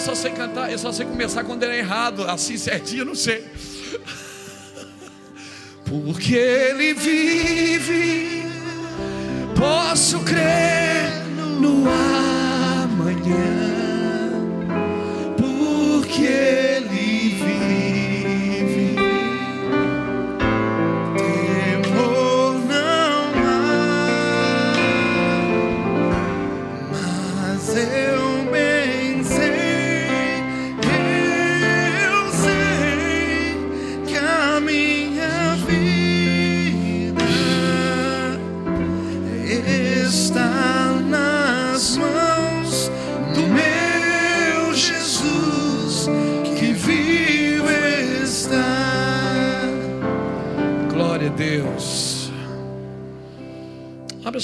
Eu só sei cantar, eu só sei começar quando era errado, assim certinho, eu não sei. Porque Ele vive, posso crer no amanhã.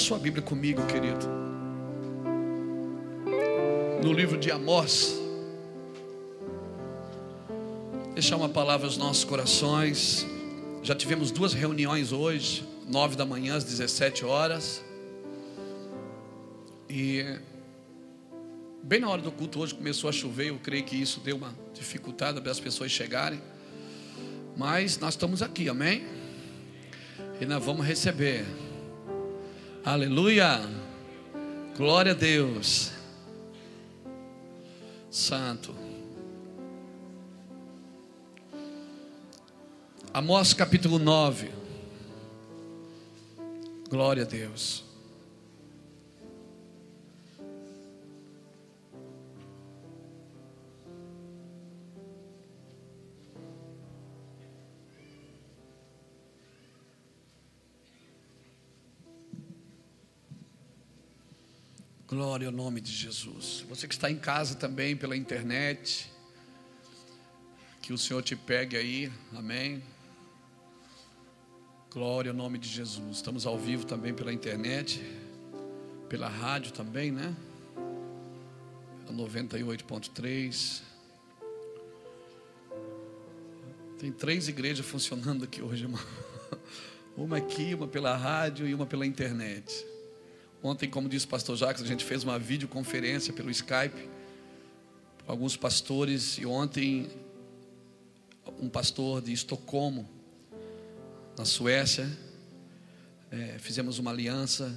Sua Bíblia comigo, querido no livro de Amós. Deixar uma palavra aos nossos corações. Já tivemos duas reuniões hoje, nove da manhã às 17 horas. E bem na hora do culto hoje começou a chover, eu creio que isso deu uma dificuldade para as pessoas chegarem. Mas nós estamos aqui, amém? E nós vamos receber. Aleluia! Glória a Deus. Santo. Amós capítulo 9. Glória a Deus. Glória ao nome de Jesus. Você que está em casa também pela internet, que o Senhor te pegue aí, amém. Glória ao nome de Jesus. Estamos ao vivo também pela internet, pela rádio também, né? 98.3. Tem três igrejas funcionando aqui hoje, irmão. Uma aqui, uma pela rádio e uma pela internet. Ontem, como disse o pastor Jacques, a gente fez uma videoconferência pelo Skype com alguns pastores e ontem um pastor de Estocolmo, na Suécia, é, fizemos uma aliança.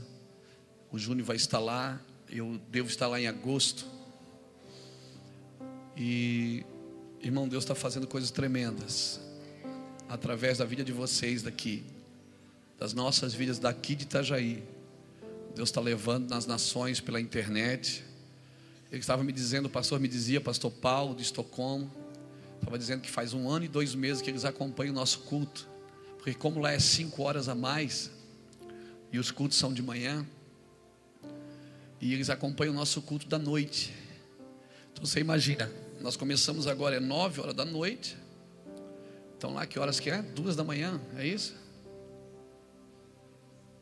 O Júnior vai estar lá, eu devo estar lá em agosto. E, irmão, Deus está fazendo coisas tremendas através da vida de vocês daqui, das nossas vidas daqui de Itajaí. Deus está levando nas nações pela internet. Ele estava me dizendo, o pastor me dizia, pastor Paulo de Estocolmo, estava dizendo que faz um ano e dois meses que eles acompanham o nosso culto, porque como lá é cinco horas a mais e os cultos são de manhã, e eles acompanham o nosso culto da noite. Então você imagina, nós começamos agora é nove horas da noite. Então lá que horas que é? Duas da manhã, é isso?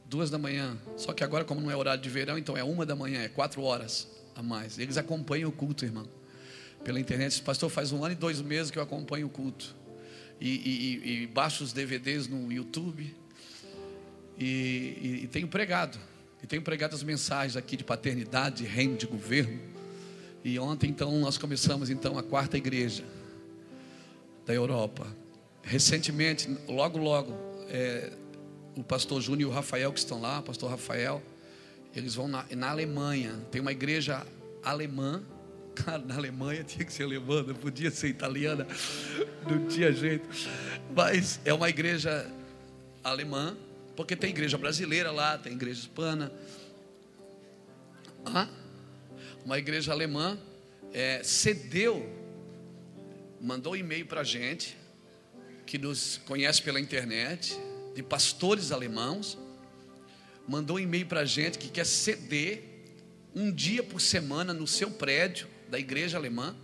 Duas da manhã. Só que agora, como não é horário de verão, então é uma da manhã, é quatro horas a mais. Eles acompanham o culto, irmão. Pela internet. Pastor, faz um ano e dois meses que eu acompanho o culto. E, e, e baixo os DVDs no YouTube. E, e, tenho pregado. E tenho pregado as mensagens aqui de paternidade, de reino, de governo. E ontem, então, nós começamos então a quarta igreja da Europa. Recentemente, logo, logo, é, o pastor Júnior e o Rafael que estão lá, o pastor Rafael, eles vão na, na Alemanha, tem uma igreja alemã, cara, na Alemanha tinha que ser alemã, não podia ser italiana, não tinha jeito, mas é uma igreja alemã, porque tem igreja brasileira lá, tem igreja hispana, ah, uma igreja alemã é, cedeu, mandou um e-mail para a gente, que nos conhece pela internet, de pastores alemãos, mandou um e-mail para a gente que quer ceder um dia por semana no seu prédio da igreja alemã,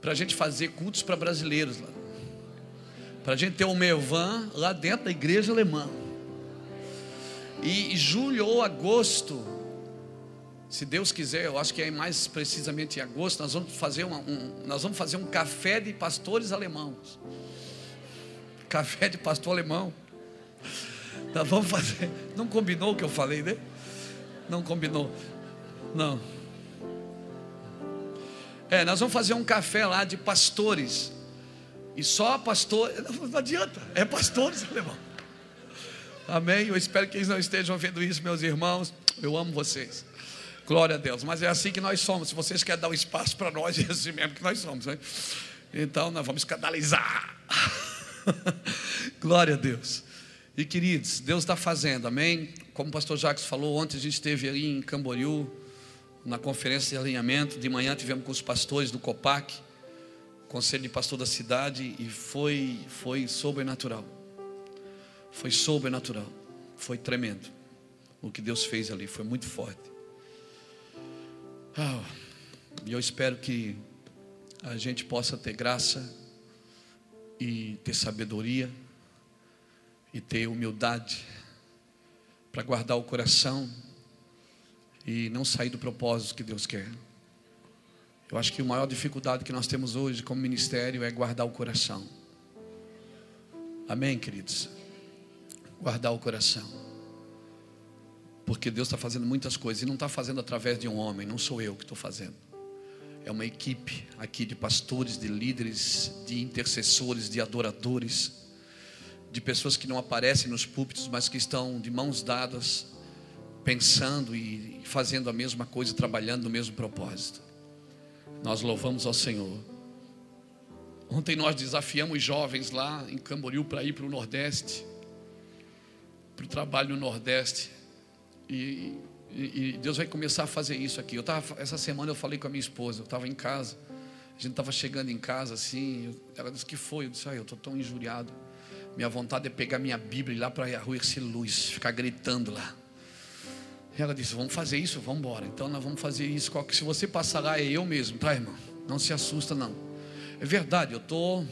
para a gente fazer cultos para brasileiros lá. Para a gente ter um Mervan lá dentro da igreja alemã. E julho ou agosto, se Deus quiser, eu acho que é mais precisamente em agosto, nós vamos fazer, uma, um, nós vamos fazer um café de pastores alemãos. Café de pastor alemão. Nós vamos fazer. Não combinou o que eu falei, né? Não combinou. Não. É, nós vamos fazer um café lá de pastores. E só pastor. Não adianta, é pastores, alemão. Amém? Eu espero que eles não estejam vendo isso, meus irmãos. Eu amo vocês. Glória a Deus. Mas é assim que nós somos. Se vocês querem dar um espaço para nós, é assim mesmo que nós somos. Né? Então nós vamos escandalizar. Glória a Deus. E queridos, Deus está fazendo, amém? Como o pastor Jacques falou, ontem a gente esteve ali em Camboriú, na conferência de alinhamento. De manhã tivemos com os pastores do COPAC, conselho de pastor da cidade, e foi, foi sobrenatural. Foi sobrenatural. Foi tremendo. O que Deus fez ali foi muito forte. Ah, e eu espero que a gente possa ter graça e ter sabedoria e ter humildade para guardar o coração e não sair do propósito que Deus quer. Eu acho que a maior dificuldade que nós temos hoje como ministério é guardar o coração. Amém, queridos? Guardar o coração. Porque Deus está fazendo muitas coisas e não está fazendo através de um homem, não sou eu que estou fazendo. É uma equipe aqui de pastores, de líderes, de intercessores, de adoradores de pessoas que não aparecem nos púlpitos, mas que estão de mãos dadas, pensando e fazendo a mesma coisa, trabalhando no mesmo propósito. Nós louvamos ao Senhor. Ontem nós desafiamos jovens lá em Camboriú para ir para o Nordeste, para o trabalho no Nordeste. E, e, e, Deus vai começar a fazer isso aqui. Eu tava, essa semana eu falei com a minha esposa, eu estava em casa, a gente estava chegando em casa assim, ela disse que foi, eu disse, ah, eu estou tão injuriado. Minha vontade é pegar minha Bíblia e ir lá para a rua Erci Luz, ficar gritando lá. Ela disse: Vamos fazer isso? Vamos embora. Então nós vamos fazer isso. Se você passar lá, é eu mesmo, tá, irmão? Não se assusta, não. É verdade, eu tô,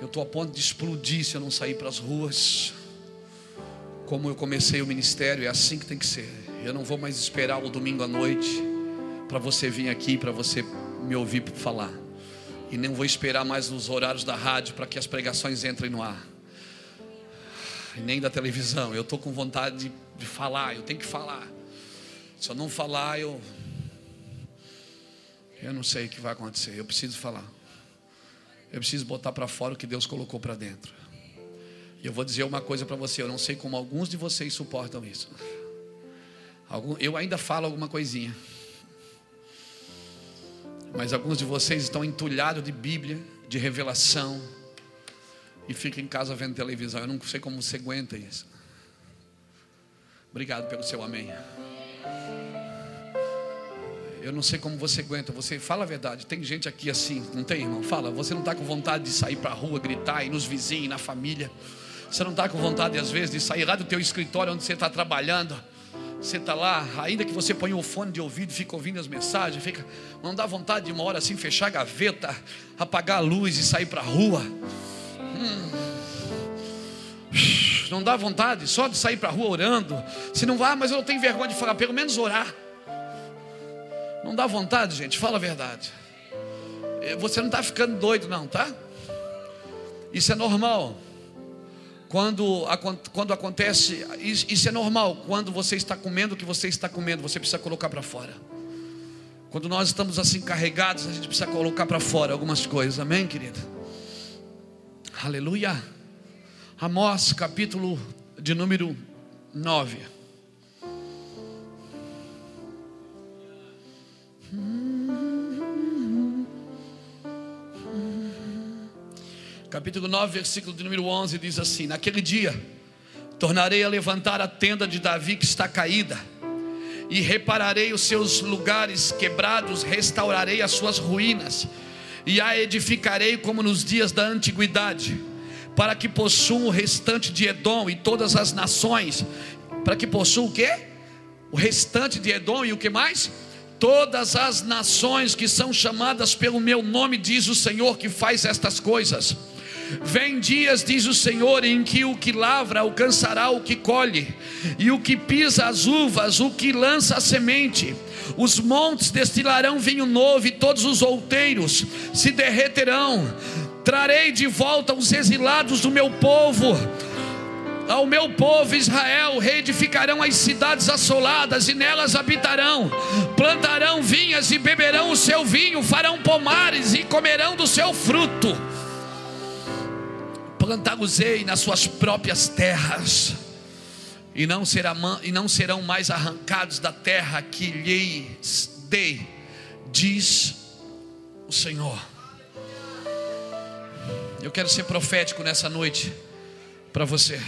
eu tô a ponto de explodir se eu não sair para as ruas. Como eu comecei o ministério, é assim que tem que ser. Eu não vou mais esperar o domingo à noite para você vir aqui, para você me ouvir falar. E nem vou esperar mais os horários da rádio para que as pregações entrem no ar. E nem da televisão. Eu estou com vontade de, de falar, eu tenho que falar. Se eu não falar, eu. Eu não sei o que vai acontecer. Eu preciso falar. Eu preciso botar para fora o que Deus colocou para dentro. E eu vou dizer uma coisa para você. Eu não sei como alguns de vocês suportam isso. eu ainda falo alguma coisinha. Mas alguns de vocês estão entulhados de Bíblia, de revelação, e ficam em casa vendo televisão. Eu não sei como você aguenta isso. Obrigado pelo seu amém. Eu não sei como você aguenta. Você fala a verdade. Tem gente aqui assim, não tem, irmão? Fala. Você não está com vontade de sair para a rua, gritar, e nos vizinhos, na família. Você não está com vontade, às vezes, de sair lá do teu escritório onde você está trabalhando você está lá, ainda que você ponha o fone de ouvido, fica ouvindo as mensagens, fica, não dá vontade de uma hora assim fechar a gaveta, apagar a luz e sair para a rua. Hum. Não dá vontade só de sair para a rua orando. Se não vai, mas eu tenho vergonha de falar, pelo menos orar. Não dá vontade, gente, fala a verdade. Eh, você não está ficando doido, não, tá? Isso é normal. Quando, quando acontece, isso é normal. Quando você está comendo o que você está comendo, você precisa colocar para fora. Quando nós estamos assim carregados, a gente precisa colocar para fora algumas coisas, amém, querida? Aleluia. Amós, capítulo de número 9. Capítulo 9, versículo de número 11 diz assim: Naquele dia tornarei a levantar a tenda de Davi que está caída, e repararei os seus lugares quebrados, restaurarei as suas ruínas, e a edificarei como nos dias da antiguidade, para que possua o restante de Edom e todas as nações, para que possua o que? O restante de Edom e o que mais? Todas as nações que são chamadas pelo meu nome, diz o Senhor que faz estas coisas Vem dias, diz o Senhor, em que o que lavra alcançará o que colhe, e o que pisa as uvas, o que lança a semente. Os montes destilarão vinho novo, e todos os outeiros se derreterão. Trarei de volta os exilados do meu povo ao meu povo Israel, reedificarão as cidades assoladas e nelas habitarão, plantarão vinhas e beberão o seu vinho, farão pomares e comerão do seu fruto. Plantá-los-ei nas suas próprias terras, e não, será, e não serão mais arrancados da terra que lhes dei, diz o Senhor. Eu quero ser profético nessa noite para você.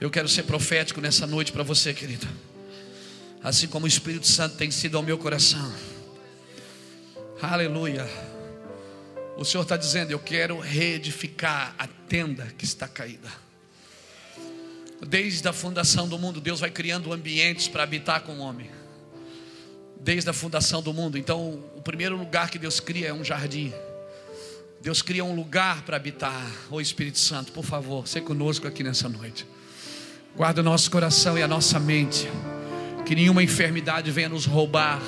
Eu quero ser profético nessa noite para você, querido. Assim como o Espírito Santo tem sido ao meu coração. Aleluia. O Senhor está dizendo: Eu quero reedificar a tenda que está caída. Desde a fundação do mundo, Deus vai criando ambientes para habitar com o homem. Desde a fundação do mundo. Então, o primeiro lugar que Deus cria é um jardim. Deus cria um lugar para habitar. Ô Espírito Santo, por favor, seja conosco aqui nessa noite. Guarda o nosso coração e a nossa mente. Que nenhuma enfermidade venha nos roubar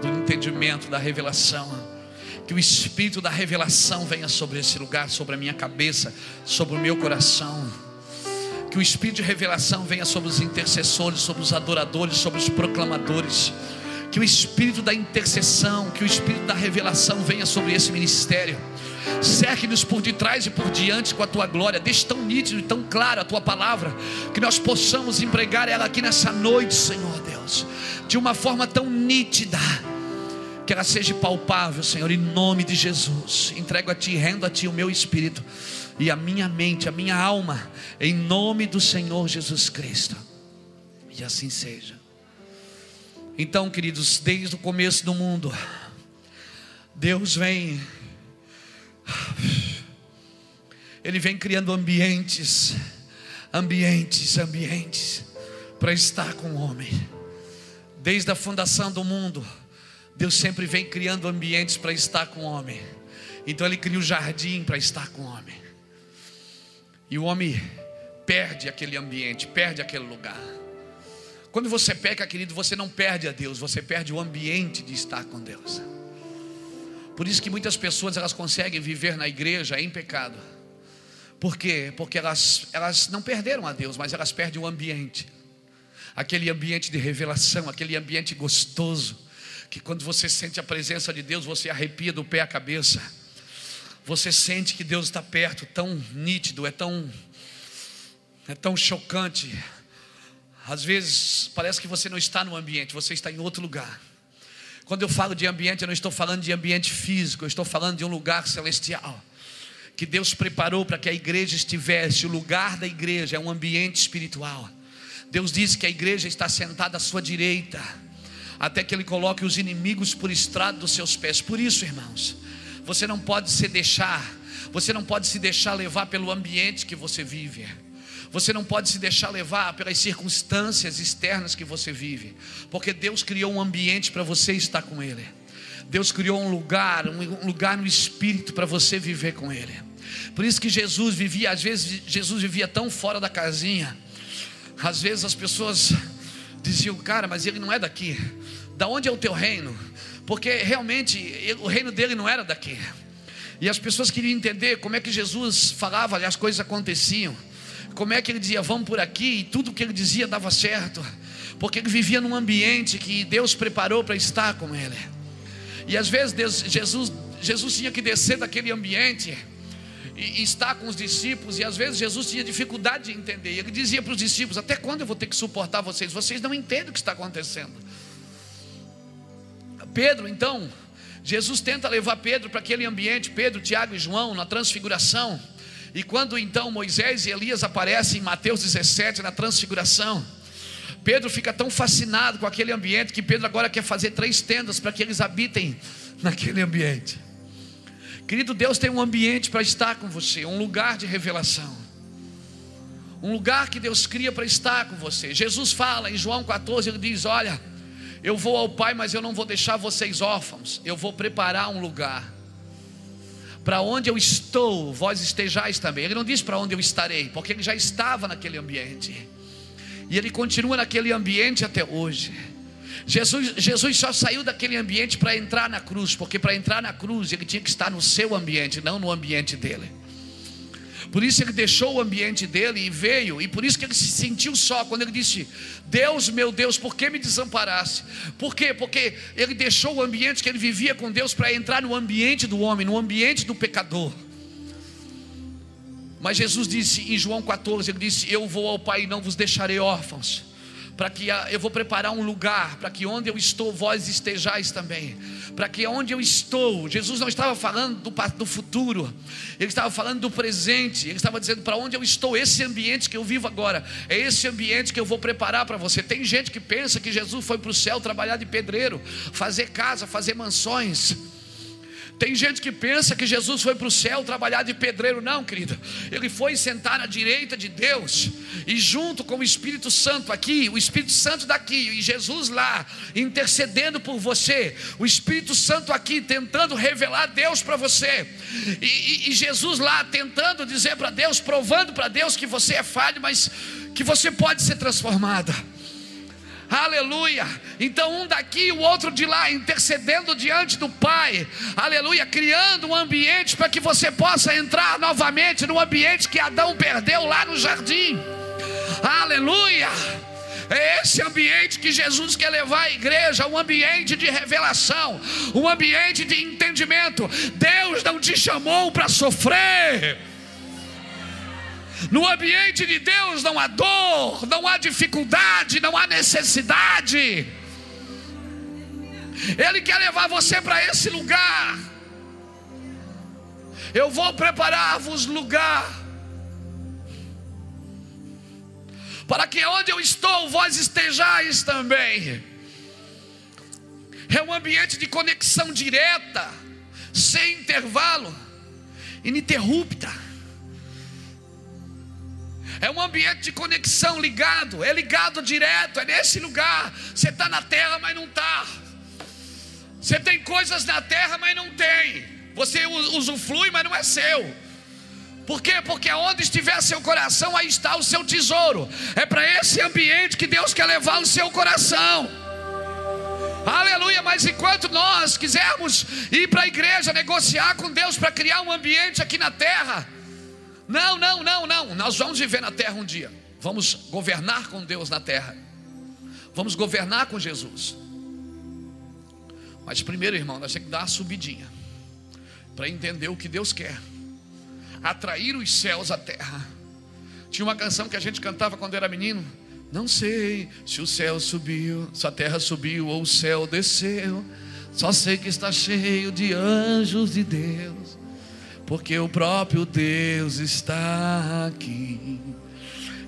do entendimento da revelação. Que o espírito da revelação venha sobre esse lugar, sobre a minha cabeça, sobre o meu coração. Que o espírito de revelação venha sobre os intercessores, sobre os adoradores, sobre os proclamadores. Que o espírito da intercessão, que o espírito da revelação venha sobre esse ministério Cerque-nos por detrás e por diante com a tua glória. Deixe tão nítido e tão claro a tua palavra, que nós possamos empregar ela aqui nessa noite, Senhor Deus, de uma forma tão nítida, que ela seja palpável, Senhor, em nome de Jesus. Entrego a Ti, rendo a Ti o meu espírito e a minha mente, a minha alma, em nome do Senhor Jesus Cristo. E assim seja. Então, queridos, desde o começo do mundo, Deus vem ele vem criando ambientes, ambientes, ambientes para estar com o homem. Desde a fundação do mundo, Deus sempre vem criando ambientes para estar com o homem. Então ele cria o jardim para estar com o homem. E o homem perde aquele ambiente, perde aquele lugar. Quando você peca, querido, você não perde a Deus, você perde o ambiente de estar com Deus. Por isso que muitas pessoas elas conseguem viver na igreja em pecado. Por quê? Porque elas, elas não perderam a Deus, mas elas perdem o ambiente. Aquele ambiente de revelação, aquele ambiente gostoso, que quando você sente a presença de Deus, você arrepia do pé à cabeça. Você sente que Deus está perto, tão nítido, é tão é tão chocante. Às vezes parece que você não está no ambiente, você está em outro lugar. Quando eu falo de ambiente, eu não estou falando de ambiente físico, eu estou falando de um lugar celestial. Que Deus preparou para que a igreja estivesse, o lugar da igreja é um ambiente espiritual. Deus disse que a igreja está sentada à sua direita, até que Ele coloque os inimigos por estrado dos seus pés. Por isso, irmãos, você não pode se deixar, você não pode se deixar levar pelo ambiente que você vive. Você não pode se deixar levar pelas circunstâncias externas que você vive, porque Deus criou um ambiente para você estar com Ele. Deus criou um lugar, um lugar no espírito para você viver com Ele. Por isso que Jesus vivia, às vezes Jesus vivia tão fora da casinha. Às vezes as pessoas diziam, cara, mas ele não é daqui. Da onde é o teu reino? Porque realmente o reino dele não era daqui. E as pessoas queriam entender como é que Jesus falava, as coisas aconteciam como é que ele dizia, vamos por aqui, e tudo que ele dizia dava certo, porque ele vivia num ambiente que Deus preparou para estar com ele. E às vezes Deus, Jesus, Jesus tinha que descer daquele ambiente e, e estar com os discípulos, e às vezes Jesus tinha dificuldade de entender. E ele dizia para os discípulos: Até quando eu vou ter que suportar vocês? Vocês não entendem o que está acontecendo. Pedro, então, Jesus tenta levar Pedro para aquele ambiente, Pedro, Tiago e João, na transfiguração. E quando então Moisés e Elias aparecem em Mateus 17 na transfiguração, Pedro fica tão fascinado com aquele ambiente que Pedro agora quer fazer três tendas para que eles habitem naquele ambiente. Querido Deus tem um ambiente para estar com você, um lugar de revelação. Um lugar que Deus cria para estar com você. Jesus fala em João 14, ele diz: "Olha, eu vou ao Pai, mas eu não vou deixar vocês órfãos. Eu vou preparar um lugar para onde eu estou, vós estejais também. Ele não diz para onde eu estarei, porque ele já estava naquele ambiente. E ele continua naquele ambiente até hoje. Jesus, Jesus só saiu daquele ambiente para entrar na cruz, porque para entrar na cruz ele tinha que estar no seu ambiente, não no ambiente dele. Por isso ele deixou o ambiente dele e veio, e por isso que ele se sentiu só quando ele disse: Deus, meu Deus, por que me desamparasse? Por quê? Porque ele deixou o ambiente que ele vivia com Deus para entrar no ambiente do homem, no ambiente do pecador. Mas Jesus disse em João 14: Ele disse: Eu vou ao Pai e não vos deixarei órfãos para que eu vou preparar um lugar, para que onde eu estou, vós estejais também. Para que onde eu estou, Jesus não estava falando do, do futuro, ele estava falando do presente, ele estava dizendo para onde eu estou, esse ambiente que eu vivo agora, é esse ambiente que eu vou preparar para você. Tem gente que pensa que Jesus foi para o céu trabalhar de pedreiro, fazer casa, fazer mansões. Tem gente que pensa que Jesus foi para o céu trabalhar de pedreiro, não, querida. Ele foi sentar à direita de Deus, e junto com o Espírito Santo aqui, o Espírito Santo daqui, e Jesus lá, intercedendo por você, o Espírito Santo aqui, tentando revelar Deus para você, e, e, e Jesus lá, tentando dizer para Deus, provando para Deus que você é falho, mas que você pode ser transformada. Aleluia. Então um daqui, o outro de lá, intercedendo diante do Pai. Aleluia, criando um ambiente para que você possa entrar novamente no ambiente que Adão perdeu lá no jardim. Aleluia. É esse ambiente que Jesus quer levar à igreja, um ambiente de revelação, um ambiente de entendimento. Deus não te chamou para sofrer. No ambiente de Deus não há dor, não há dificuldade, não há necessidade. Ele quer levar você para esse lugar. Eu vou preparar-vos lugar. Para que onde eu estou, vós estejais também. É um ambiente de conexão direta, sem intervalo, ininterrupta. É um ambiente de conexão ligado, é ligado direto, é nesse lugar. Você está na terra, mas não está. Você tem coisas na terra, mas não tem. Você usufrui, mas não é seu. Por quê? Porque onde estiver seu coração, aí está o seu tesouro. É para esse ambiente que Deus quer levar o seu coração. Aleluia, mas enquanto nós quisermos ir para a igreja negociar com Deus para criar um ambiente aqui na terra, não, não, não, não. Nós vamos viver na terra um dia. Vamos governar com Deus na terra. Vamos governar com Jesus. Mas primeiro, irmão, nós temos que dar uma subidinha para entender o que Deus quer. Atrair os céus à terra. Tinha uma canção que a gente cantava quando era menino. Não sei se o céu subiu, se a terra subiu ou o céu desceu. Só sei que está cheio de anjos de Deus porque o próprio Deus está aqui.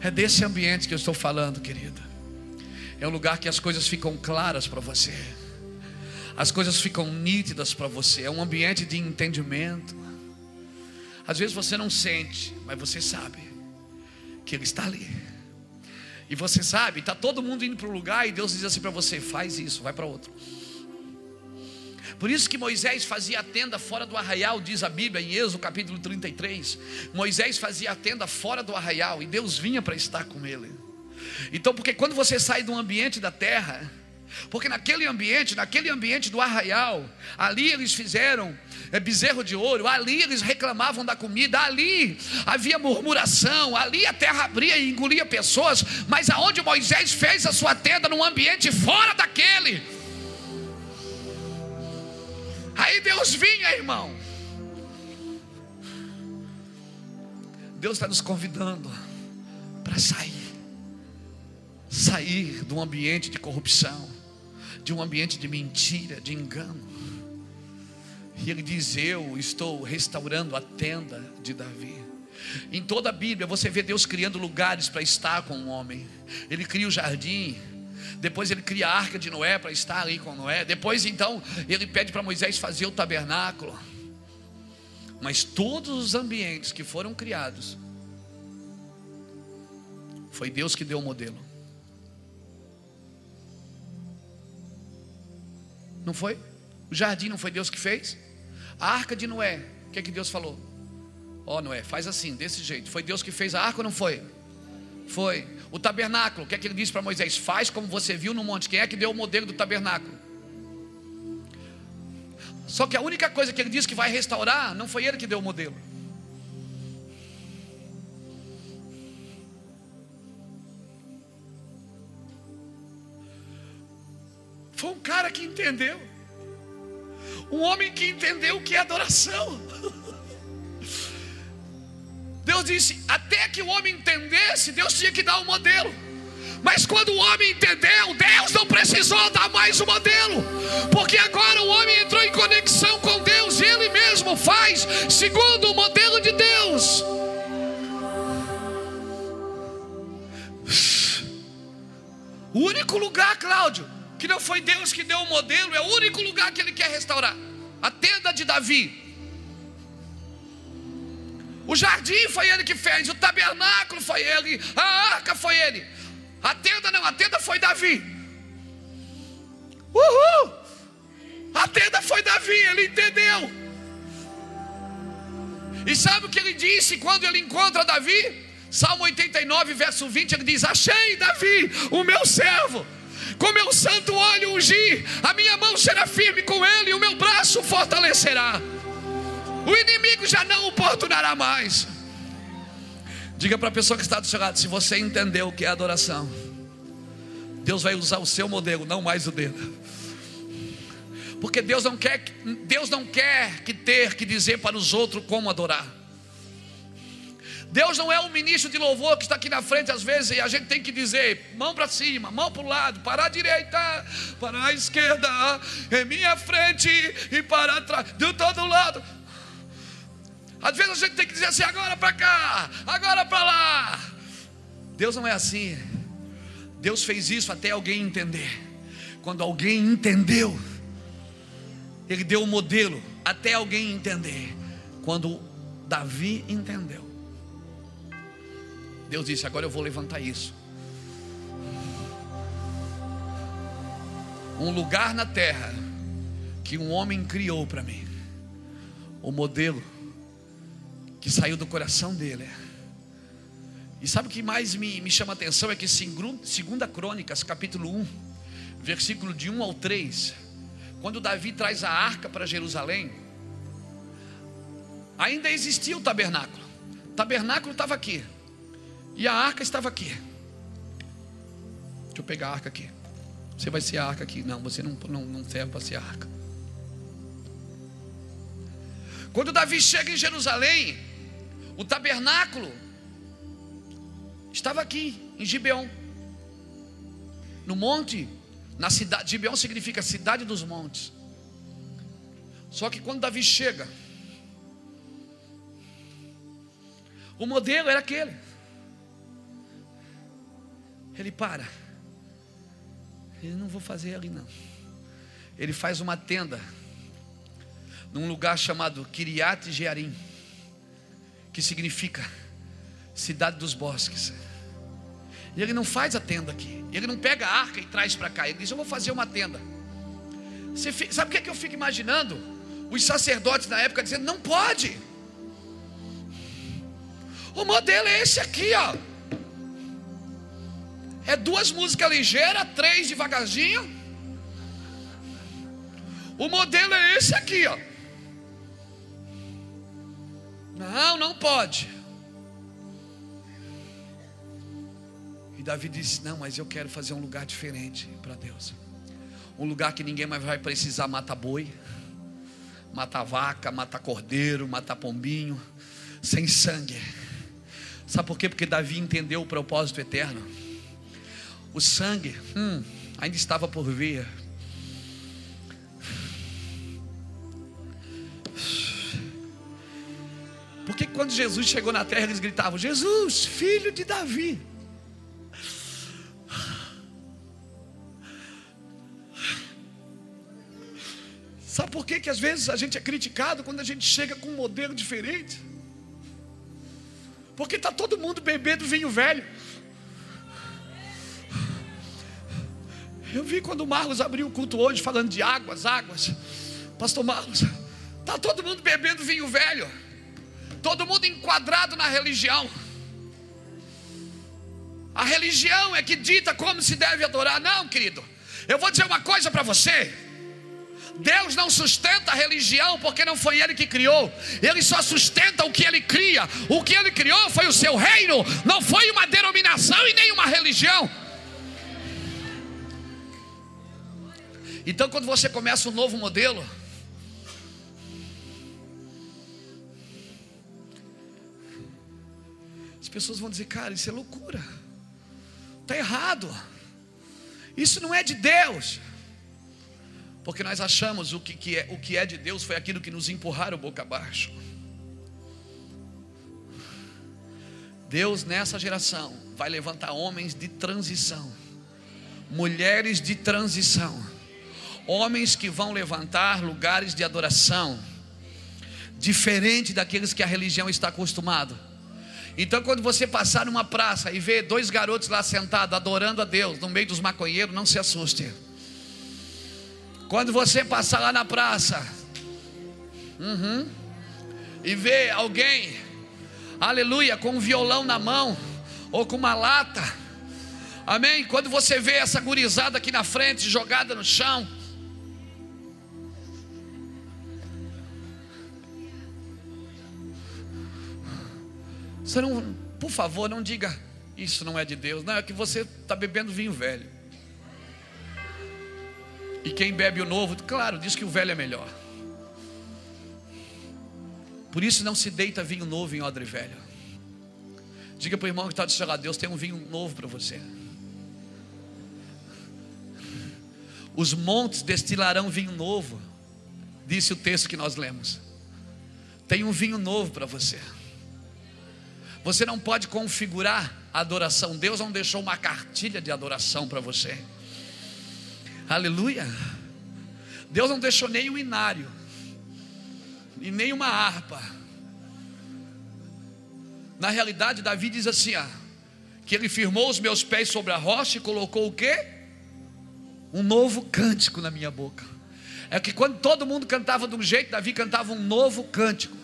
É desse ambiente que eu estou falando, querida. É um lugar que as coisas ficam claras para você, as coisas ficam nítidas para você. É um ambiente de entendimento. Às vezes você não sente, mas você sabe que Ele está ali. E você sabe, está todo mundo indo para um lugar e Deus diz assim para você: faz isso, vai para outro. Por isso que Moisés fazia a tenda fora do arraial, diz a Bíblia em Êxodo capítulo 33. Moisés fazia a tenda fora do arraial e Deus vinha para estar com ele. Então, porque quando você sai do ambiente da terra, porque naquele ambiente, naquele ambiente do arraial, ali eles fizeram é, bezerro de ouro, ali eles reclamavam da comida, ali havia murmuração, ali a terra abria e engolia pessoas, mas aonde Moisés fez a sua tenda, num ambiente fora daquele, Aí Deus vinha, irmão. Deus está nos convidando para sair. Sair de um ambiente de corrupção, de um ambiente de mentira, de engano. E ele diz: Eu estou restaurando a tenda de Davi. Em toda a Bíblia você vê Deus criando lugares para estar com o homem. Ele cria o jardim, depois ele cria a arca de Noé para estar ali com Noé. Depois então ele pede para Moisés fazer o tabernáculo. Mas todos os ambientes que foram criados foi Deus que deu o modelo. Não foi? O jardim não foi Deus que fez? A arca de Noé, o que é que Deus falou? Ó oh, Noé, faz assim, desse jeito. Foi Deus que fez a arca ou não foi? Foi. O tabernáculo, o que é que ele disse para Moisés? Faz como você viu no monte. Quem é que deu o modelo do tabernáculo? Só que a única coisa que ele disse que vai restaurar, não foi ele que deu o modelo. Foi um cara que entendeu. Um homem que entendeu o que é adoração. Deus disse: até que o homem entendesse, Deus tinha que dar um modelo. Mas quando o homem entendeu, Deus não precisou dar mais o modelo, porque agora o homem entrou em conexão com Deus e ele mesmo faz segundo o modelo de Deus. O único lugar, Cláudio, que não foi Deus que deu o modelo, é o único lugar que ele quer restaurar a tenda de Davi. O jardim foi ele que fez, o tabernáculo foi ele, a arca foi ele. A tenda não, a tenda foi Davi. Uhul! A tenda foi Davi, ele entendeu. E sabe o que ele disse quando ele encontra Davi? Salmo 89, verso 20, ele diz: Achei Davi, o meu servo, com meu santo óleo ungi, a minha mão será firme com ele, e o meu braço fortalecerá. O inimigo já não oportunará mais. Diga para a pessoa que está do seu lado: se você entendeu o que é adoração, Deus vai usar o seu modelo, não mais o dele. Porque Deus não quer, Deus não quer que ter que dizer para os outros como adorar. Deus não é um ministro de louvor que está aqui na frente às vezes e a gente tem que dizer mão para cima, mão para o lado, para a direita, para a esquerda, em minha frente e para trás, de todo lado. Às vezes a gente tem que dizer assim: agora para cá, agora para lá. Deus não é assim. Deus fez isso até alguém entender. Quando alguém entendeu, Ele deu o um modelo até alguém entender. Quando Davi entendeu, Deus disse: agora eu vou levantar isso. Um lugar na terra que um homem criou para mim. O modelo que saiu do coração dele. E sabe o que mais me, me chama a atenção? É que segunda Crônicas, capítulo 1, versículo de 1 ao 3, quando Davi traz a arca para Jerusalém, ainda existia o tabernáculo. O tabernáculo estava aqui. E a arca estava aqui. Deixa eu pegar a arca aqui. Você vai ser a arca aqui. Não, você não, não, não serve para ser a arca. Quando Davi chega em Jerusalém, o tabernáculo estava aqui, em Gibeon. No monte, na cidade, Gibeon significa cidade dos montes. Só que quando Davi chega, o modelo era aquele. Ele para. Ele não vou fazer ali não. Ele faz uma tenda num lugar chamado Kiriat Jearim que significa cidade dos bosques. E ele não faz a tenda aqui. Ele não pega a arca e traz para cá. Ele diz: Eu vou fazer uma tenda. Você, sabe o que, é que eu fico imaginando? Os sacerdotes na época dizendo: Não pode. O modelo é esse aqui, ó. É duas músicas ligeiras, três devagarzinho. O modelo é esse aqui, ó. Não, não pode. E Davi disse: Não, mas eu quero fazer um lugar diferente para Deus. Um lugar que ninguém mais vai precisar matar boi, matar vaca, matar cordeiro, matar pombinho, sem sangue. Sabe por quê? Porque Davi entendeu o propósito eterno. O sangue hum, ainda estava por vir. Porque quando Jesus chegou na terra, eles gritavam: Jesus, filho de Davi. Sabe por que, que às vezes a gente é criticado quando a gente chega com um modelo diferente? Porque está todo mundo bebendo vinho velho. Eu vi quando o Marlos abriu o culto hoje falando de águas, águas. Pastor Marlos, está todo mundo bebendo vinho velho todo mundo enquadrado na religião. A religião é que dita como se deve adorar. Não, querido. Eu vou dizer uma coisa para você. Deus não sustenta a religião porque não foi Ele que criou. Ele só sustenta o que Ele cria. O que Ele criou foi o seu reino, não foi uma denominação e nem uma religião. Então, quando você começa um novo modelo, as pessoas vão dizer, cara, isso é loucura, está errado, isso não é de Deus, porque nós achamos o que, que é, o que é de Deus foi aquilo que nos empurraram boca abaixo. Deus nessa geração vai levantar homens de transição, mulheres de transição, homens que vão levantar lugares de adoração, diferente daqueles que a religião está acostumado. Então, quando você passar numa praça e ver dois garotos lá sentados adorando a Deus no meio dos maconheiros, não se assuste. Quando você passar lá na praça uhum, e ver alguém aleluia, com um violão na mão ou com uma lata, amém? Quando você vê essa gurizada aqui na frente jogada no chão, você não, por favor, não diga isso não é de Deus, não, é que você está bebendo vinho velho. E quem bebe o novo, claro, diz que o velho é melhor. Por isso não se deita vinho novo em odre velho. Diga para o irmão que está do seu Deus tem um vinho novo para você. Os montes destilarão vinho novo, disse o texto que nós lemos. Tem um vinho novo para você. Você não pode configurar a adoração. Deus não deixou uma cartilha de adoração para você. Aleluia. Deus não deixou nem um inário e nem uma harpa. Na realidade, Davi diz assim: ó, que ele firmou os meus pés sobre a rocha e colocou o quê? Um novo cântico na minha boca. É que quando todo mundo cantava de um jeito, Davi cantava um novo cântico.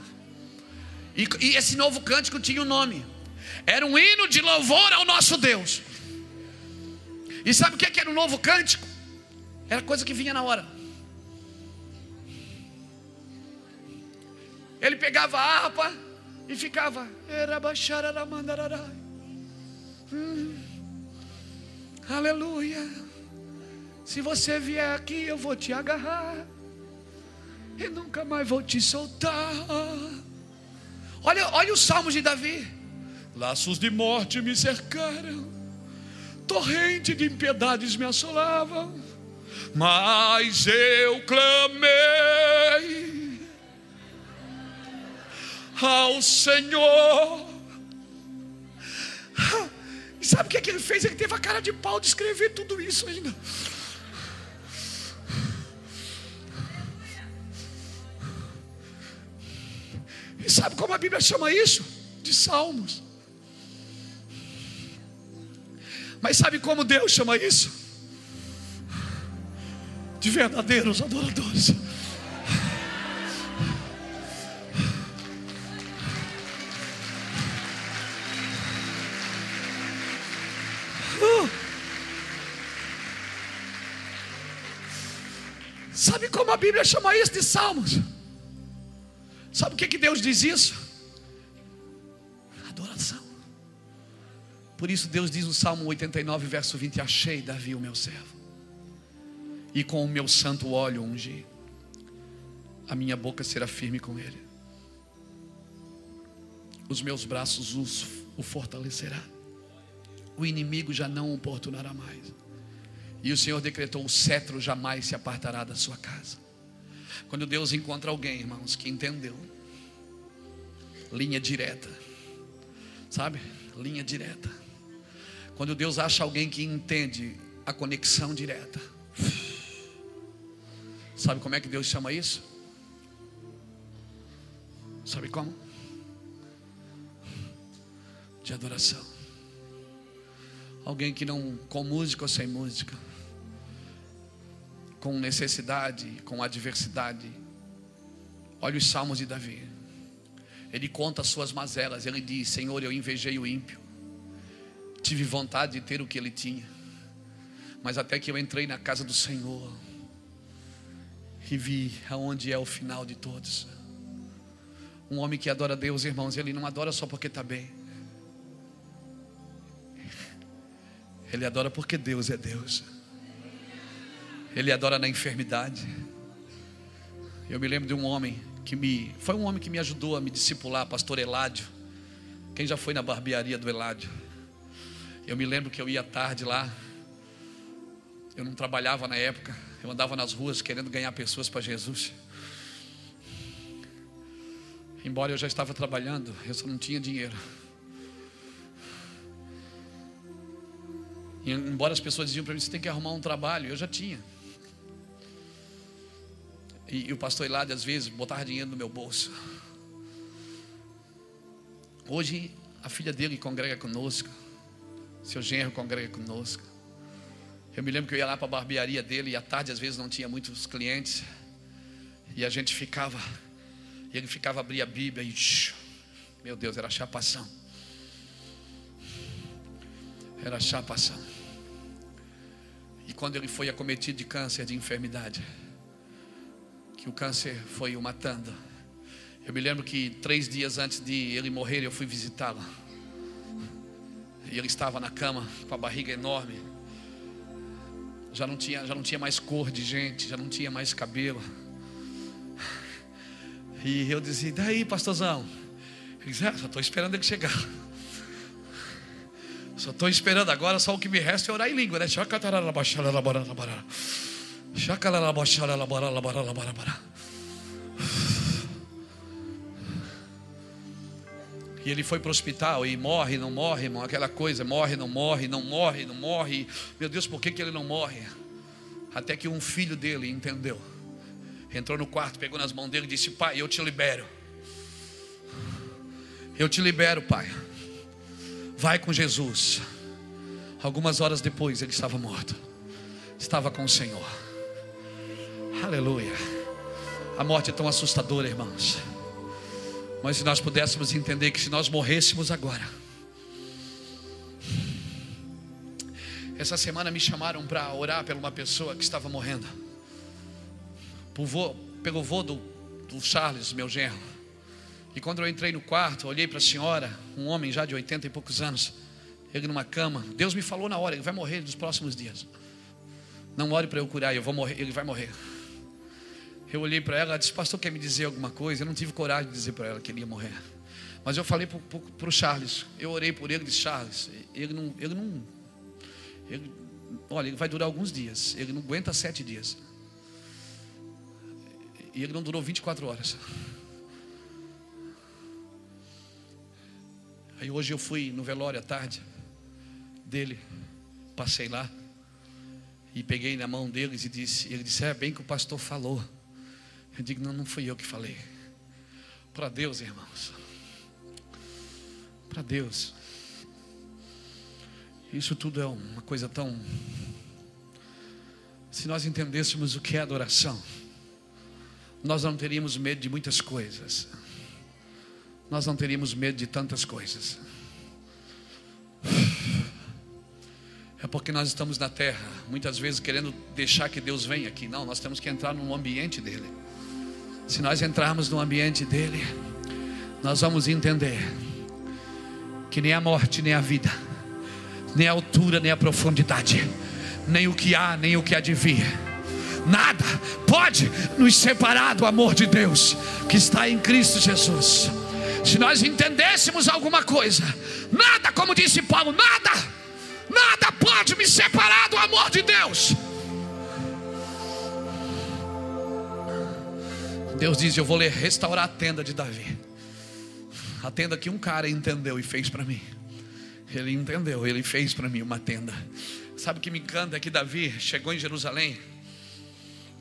E, e esse novo cântico tinha um nome. Era um hino de louvor ao nosso Deus. E sabe o que era o um novo cântico? Era coisa que vinha na hora. Ele pegava a harpa e ficava. Hum, aleluia. Se você vier aqui, eu vou te agarrar. E nunca mais vou te soltar. Olha, olha os salmos de Davi. Laços de morte me cercaram, torrente de impiedades me assolavam, mas eu clamei ao Senhor. E sabe o que, é que ele fez? Ele teve a cara de pau de escrever tudo isso ainda. E sabe como a Bíblia chama isso? De salmos. Mas sabe como Deus chama isso? De verdadeiros adoradores. Sabe como a Bíblia chama isso de salmos? Sabe o que, que Deus diz isso? Adoração. Por isso Deus diz no Salmo 89, verso 20: Achei Davi, o meu servo, e com o meu santo óleo ungi, a minha boca será firme com ele, os meus braços os, o fortalecerá, o inimigo já não o importunará mais. E o Senhor decretou: o cetro jamais se apartará da sua casa. Quando Deus encontra alguém, irmãos, que entendeu, linha direta, sabe? Linha direta. Quando Deus acha alguém que entende a conexão direta, sabe como é que Deus chama isso? Sabe como? De adoração. Alguém que não, com música ou sem música, com necessidade, com adversidade. Olha os salmos de Davi. Ele conta as suas mazelas. Ele diz: Senhor, eu invejei o ímpio. Tive vontade de ter o que ele tinha. Mas até que eu entrei na casa do Senhor e vi aonde é o final de todos. Um homem que adora Deus, irmãos, ele não adora só porque está bem. Ele adora porque Deus é Deus. Ele adora na enfermidade. Eu me lembro de um homem que me. Foi um homem que me ajudou a me discipular, pastor Eládio. Quem já foi na barbearia do Eládio? Eu me lembro que eu ia tarde lá. Eu não trabalhava na época. Eu andava nas ruas querendo ganhar pessoas para Jesus. Embora eu já estava trabalhando, eu só não tinha dinheiro. E, embora as pessoas diziam para mim, você tem que arrumar um trabalho, eu já tinha. E, e o pastor Elade, às vezes, botava dinheiro no meu bolso. Hoje, a filha dele congrega conosco. Seu genro congrega conosco. Eu me lembro que eu ia lá para a barbearia dele e à tarde, às vezes, não tinha muitos clientes. E a gente ficava, e ele ficava, abria a Bíblia e, meu Deus, era chapação. Era chapação. E quando ele foi acometido de câncer, de enfermidade, que o câncer foi o matando. Eu me lembro que três dias antes de ele morrer, eu fui visitá-lo. E ele estava na cama com a barriga enorme. Já não tinha, já não tinha mais cor de gente, já não tinha mais cabelo. E eu dizia: "Daí, pastorzão?" Ele dizia: ah, "Só estou esperando ele chegar." Só estou esperando agora, só o que me resta é orar em língua, né? E ele foi para o hospital e morre, não morre, irmão, aquela coisa, morre, não morre, não morre, não morre. Meu Deus, por que, que ele não morre? Até que um filho dele entendeu. Entrou no quarto, pegou nas mãos dele e disse: Pai, eu te libero. Eu te libero, pai. Vai com Jesus. Algumas horas depois ele estava morto. Estava com o Senhor. Aleluia. A morte é tão assustadora, irmãos. Mas se nós pudéssemos entender que se nós morrêssemos agora. Essa semana me chamaram para orar por uma pessoa que estava morrendo. Vô, pelo vô do, do Charles, meu genro. E quando eu entrei no quarto, olhei para a senhora, um homem já de 80 e poucos anos, ele numa cama. Deus me falou na hora, ele vai morrer nos próximos dias. Não ore para eu curar, eu vou morrer, ele vai morrer. Eu olhei para ela, ela disse: Pastor, quer me dizer alguma coisa? Eu não tive coragem de dizer para ela que ele ia morrer. Mas eu falei para o Charles, eu orei por ele, disse: Charles, ele não, ele não, ele, olha, ele vai durar alguns dias, ele não aguenta sete dias. E ele não durou 24 horas. Aí hoje eu fui no velório à tarde dele, passei lá e peguei na mão deles e disse, ele disse, é bem que o pastor falou. Eu digo, não, não fui eu que falei. Para Deus, irmãos. Para Deus. Isso tudo é uma coisa tão. Se nós entendêssemos o que é adoração, nós não teríamos medo de muitas coisas. Nós não teríamos medo de tantas coisas. É porque nós estamos na terra, muitas vezes querendo deixar que Deus venha aqui. Não, nós temos que entrar no ambiente dele. Se nós entrarmos no ambiente dele, nós vamos entender que nem a morte, nem a vida, nem a altura, nem a profundidade, nem o que há, nem o que há de vir, nada pode nos separar do amor de Deus que está em Cristo Jesus. Se nós entendêssemos alguma coisa, nada, como disse Paulo, nada, nada pode me separar do amor de Deus. Deus diz: Eu vou restaurar a tenda de Davi. A tenda que um cara entendeu e fez para mim. Ele entendeu, ele fez para mim uma tenda. Sabe o que me encanta é que Davi chegou em Jerusalém.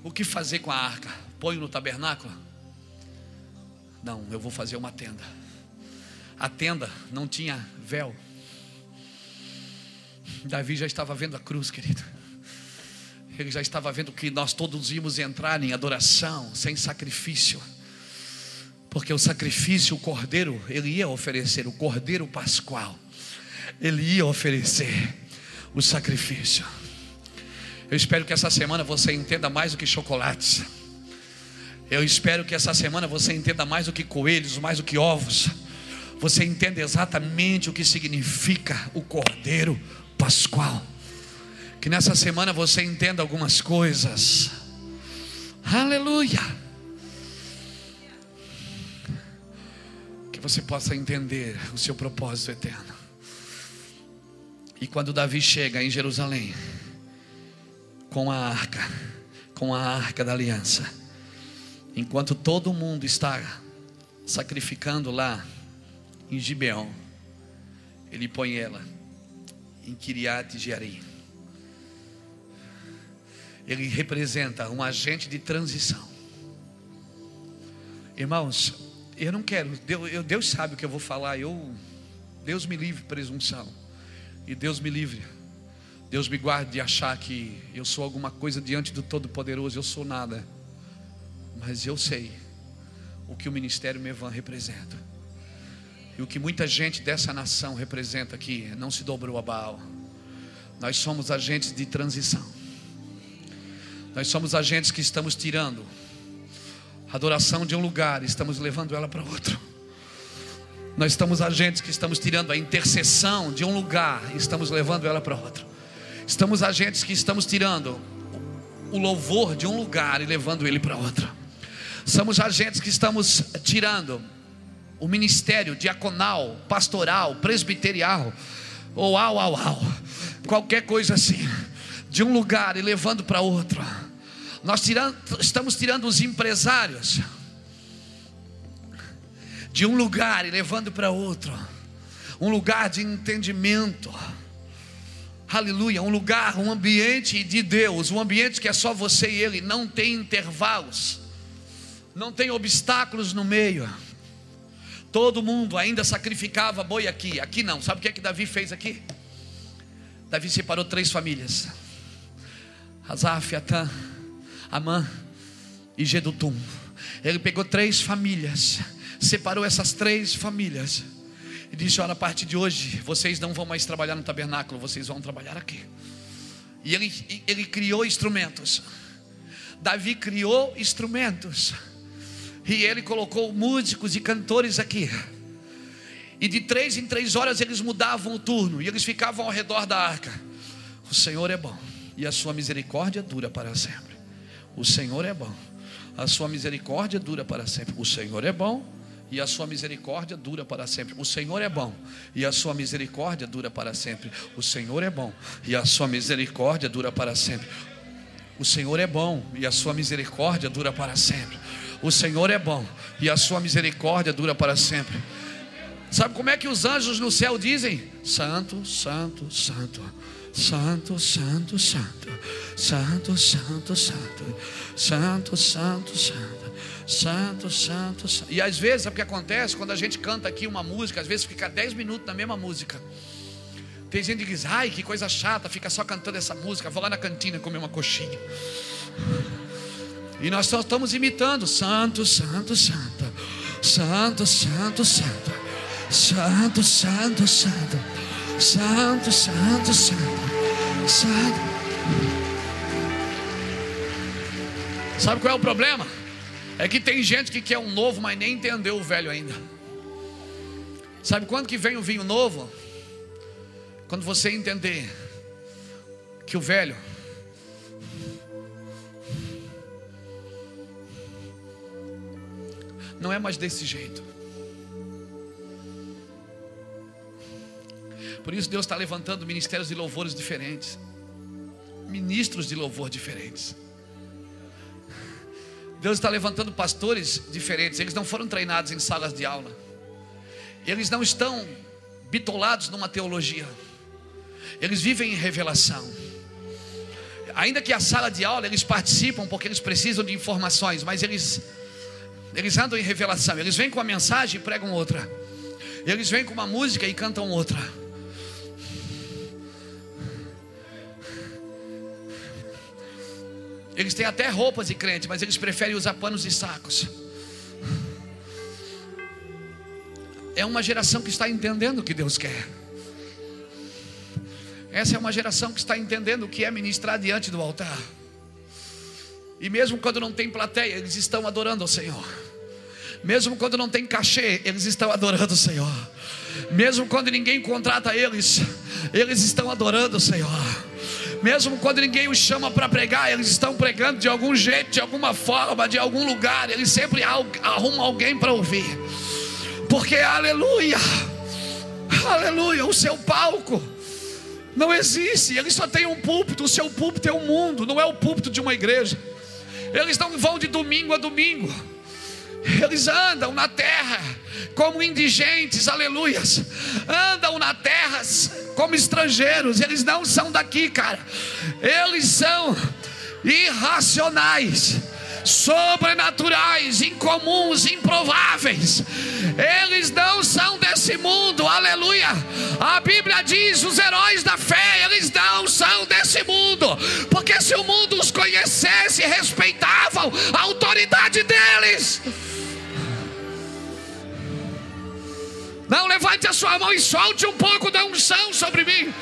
O que fazer com a arca? Põe no tabernáculo? Não, eu vou fazer uma tenda. A tenda não tinha véu. Davi já estava vendo a cruz, querido. Ele já estava vendo que nós todos íamos entrar em adoração, sem sacrifício. Porque o sacrifício, o cordeiro, ele ia oferecer, o cordeiro pascual, ele ia oferecer o sacrifício. Eu espero que essa semana você entenda mais do que chocolates. Eu espero que essa semana você entenda mais do que coelhos, mais do que ovos. Você entenda exatamente o que significa o cordeiro pascual Que nessa semana você entenda algumas coisas. Aleluia. Que você possa entender o seu propósito eterno. E quando Davi chega em Jerusalém, com a arca, com a arca da aliança, enquanto todo mundo está sacrificando lá em Gibeão, ele põe ela em Kiriat Jearim ele representa um agente de transição. Irmãos, eu não quero, Deus, Deus sabe o que eu vou falar, eu, Deus me livre presunção, e Deus me livre, Deus me guarde de achar que eu sou alguma coisa diante do Todo-Poderoso, eu sou nada, mas eu sei o que o Ministério Mevan representa, e o que muita gente dessa nação representa aqui, não se dobrou a Baal, nós somos agentes de transição. Nós somos agentes que estamos tirando a adoração de um lugar, estamos levando ela para outro. Nós estamos agentes que estamos tirando a intercessão de um lugar, estamos levando ela para outro. Estamos agentes que estamos tirando o louvor de um lugar e levando ele para outro. Somos agentes que estamos tirando o ministério diaconal, pastoral, presbiterial, ou au, au, au, qualquer coisa assim, de um lugar e levando para outro. Nós tirando, estamos tirando os empresários de um lugar e levando para outro, um lugar de entendimento. Aleluia, um lugar, um ambiente de Deus, um ambiente que é só você e Ele, não tem intervalos, não tem obstáculos no meio. Todo mundo ainda sacrificava boi aqui, aqui não. Sabe o que é que Davi fez aqui? Davi separou três famílias: Azaf, Atã Amã e Gedutum. Ele pegou três famílias, separou essas três famílias e disse: Olha, a partir de hoje vocês não vão mais trabalhar no tabernáculo, vocês vão trabalhar aqui. E ele, ele criou instrumentos. Davi criou instrumentos. E ele colocou músicos e cantores aqui. E de três em três horas eles mudavam o turno. E eles ficavam ao redor da arca. O Senhor é bom. E a sua misericórdia dura para sempre. O Senhor é bom. A sua misericórdia dura para sempre. O Senhor é bom e a sua misericórdia dura para sempre. O Senhor é bom e a sua misericórdia dura para sempre. O Senhor é bom e a sua misericórdia dura para sempre. O Senhor é bom e a sua misericórdia dura para sempre. O Senhor é bom e a sua misericórdia dura para sempre. Sabe como é que os anjos no céu dizem? Santo, santo, santo. Santo, santo, santo. Santo, santo, santo. Santo, santo, santo. Santo, santo, santo. E às vezes, sabe o que acontece? Quando a gente canta aqui uma música, às vezes fica 10 minutos na mesma música. Tem gente que diz, ai, que coisa chata, fica só cantando essa música. Vou lá na cantina comer uma coxinha. E nós só estamos imitando. Santo, santo, santo. Santo, santo, santo. Santo, santo, santo. Santo, santo, santo. Santo. Sabe qual é o problema? É que tem gente que quer um novo, mas nem entendeu o velho ainda. Sabe quando que vem o vinho novo? Quando você entender que o velho não é mais desse jeito. Por isso Deus está levantando ministérios de louvores diferentes, ministros de louvor diferentes. Deus está levantando pastores diferentes. Eles não foram treinados em salas de aula. Eles não estão bitolados numa teologia. Eles vivem em revelação. Ainda que a sala de aula eles participam porque eles precisam de informações, mas eles eles andam em revelação. Eles vêm com a mensagem e pregam outra. Eles vêm com uma música e cantam outra. Eles têm até roupas de crente, mas eles preferem usar panos e sacos. É uma geração que está entendendo o que Deus quer. Essa é uma geração que está entendendo o que é ministrar diante do altar. E mesmo quando não tem plateia, eles estão adorando ao Senhor. Mesmo quando não tem cachê, eles estão adorando o Senhor. Mesmo quando ninguém contrata eles, eles estão adorando o Senhor Mesmo quando ninguém os chama para pregar, eles estão pregando de algum jeito, de alguma forma, de algum lugar. Eles sempre arrumam alguém para ouvir. Porque, aleluia, aleluia, o seu palco não existe. Ele só tem um púlpito. O seu púlpito é o um mundo, não é o púlpito de uma igreja. Eles não vão de domingo a domingo. Eles andam na terra como indigentes, aleluias. Andam na terra como estrangeiros. Eles não são daqui, cara. Eles são irracionais sobrenaturais, incomuns, improváveis. Eles não são desse mundo, aleluia. A Bíblia diz: os heróis da fé, eles não são desse mundo, porque se o mundo os conhecesse, respeitavam a autoridade deles. Não, levante a sua mão e solte um pouco da unção sobre mim.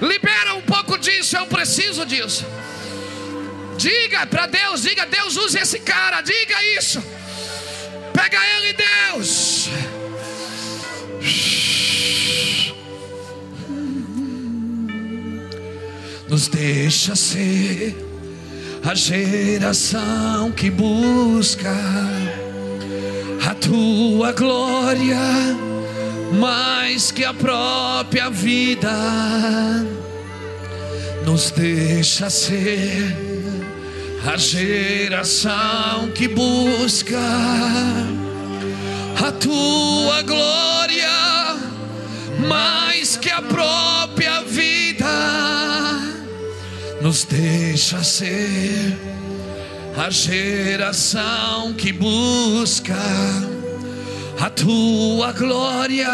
Libera um pouco disso, eu preciso disso. Diga para Deus, diga, Deus use esse cara, diga isso. Pega ele, Deus. Nos deixa ser a geração que busca a tua glória mais que a própria vida. Nos deixa ser a geração que busca a tua glória mais que a própria vida. Nos deixa ser a geração que busca a tua glória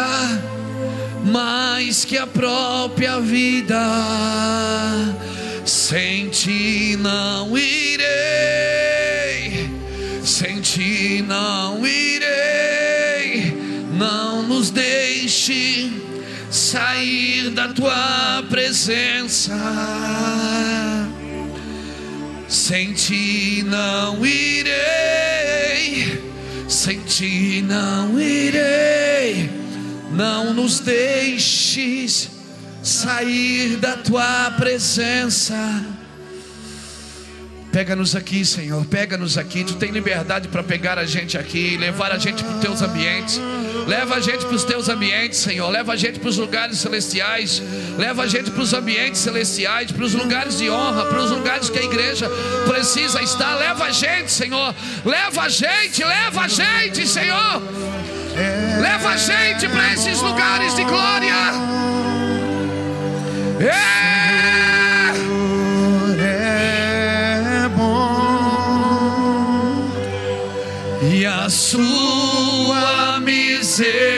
mais que a própria vida. Sem ti não irei, sem ti não irei. Não nos deixe sair da tua presença sem ti não irei, sem ti não irei. Não nos deixes sair da tua presença. Pega-nos aqui, Senhor. Pega-nos aqui. Tu tem liberdade para pegar a gente aqui, levar a gente para os teus ambientes. Leva a gente para os teus ambientes, Senhor. Leva a gente para os lugares celestiais. Leva a gente para os ambientes celestiais, para os lugares de honra, para os lugares que a igreja precisa estar. Leva a gente, Senhor. Leva a gente, leva a gente, Senhor. Leva a gente para esses lugares de glória. É. e a sua misericórdia.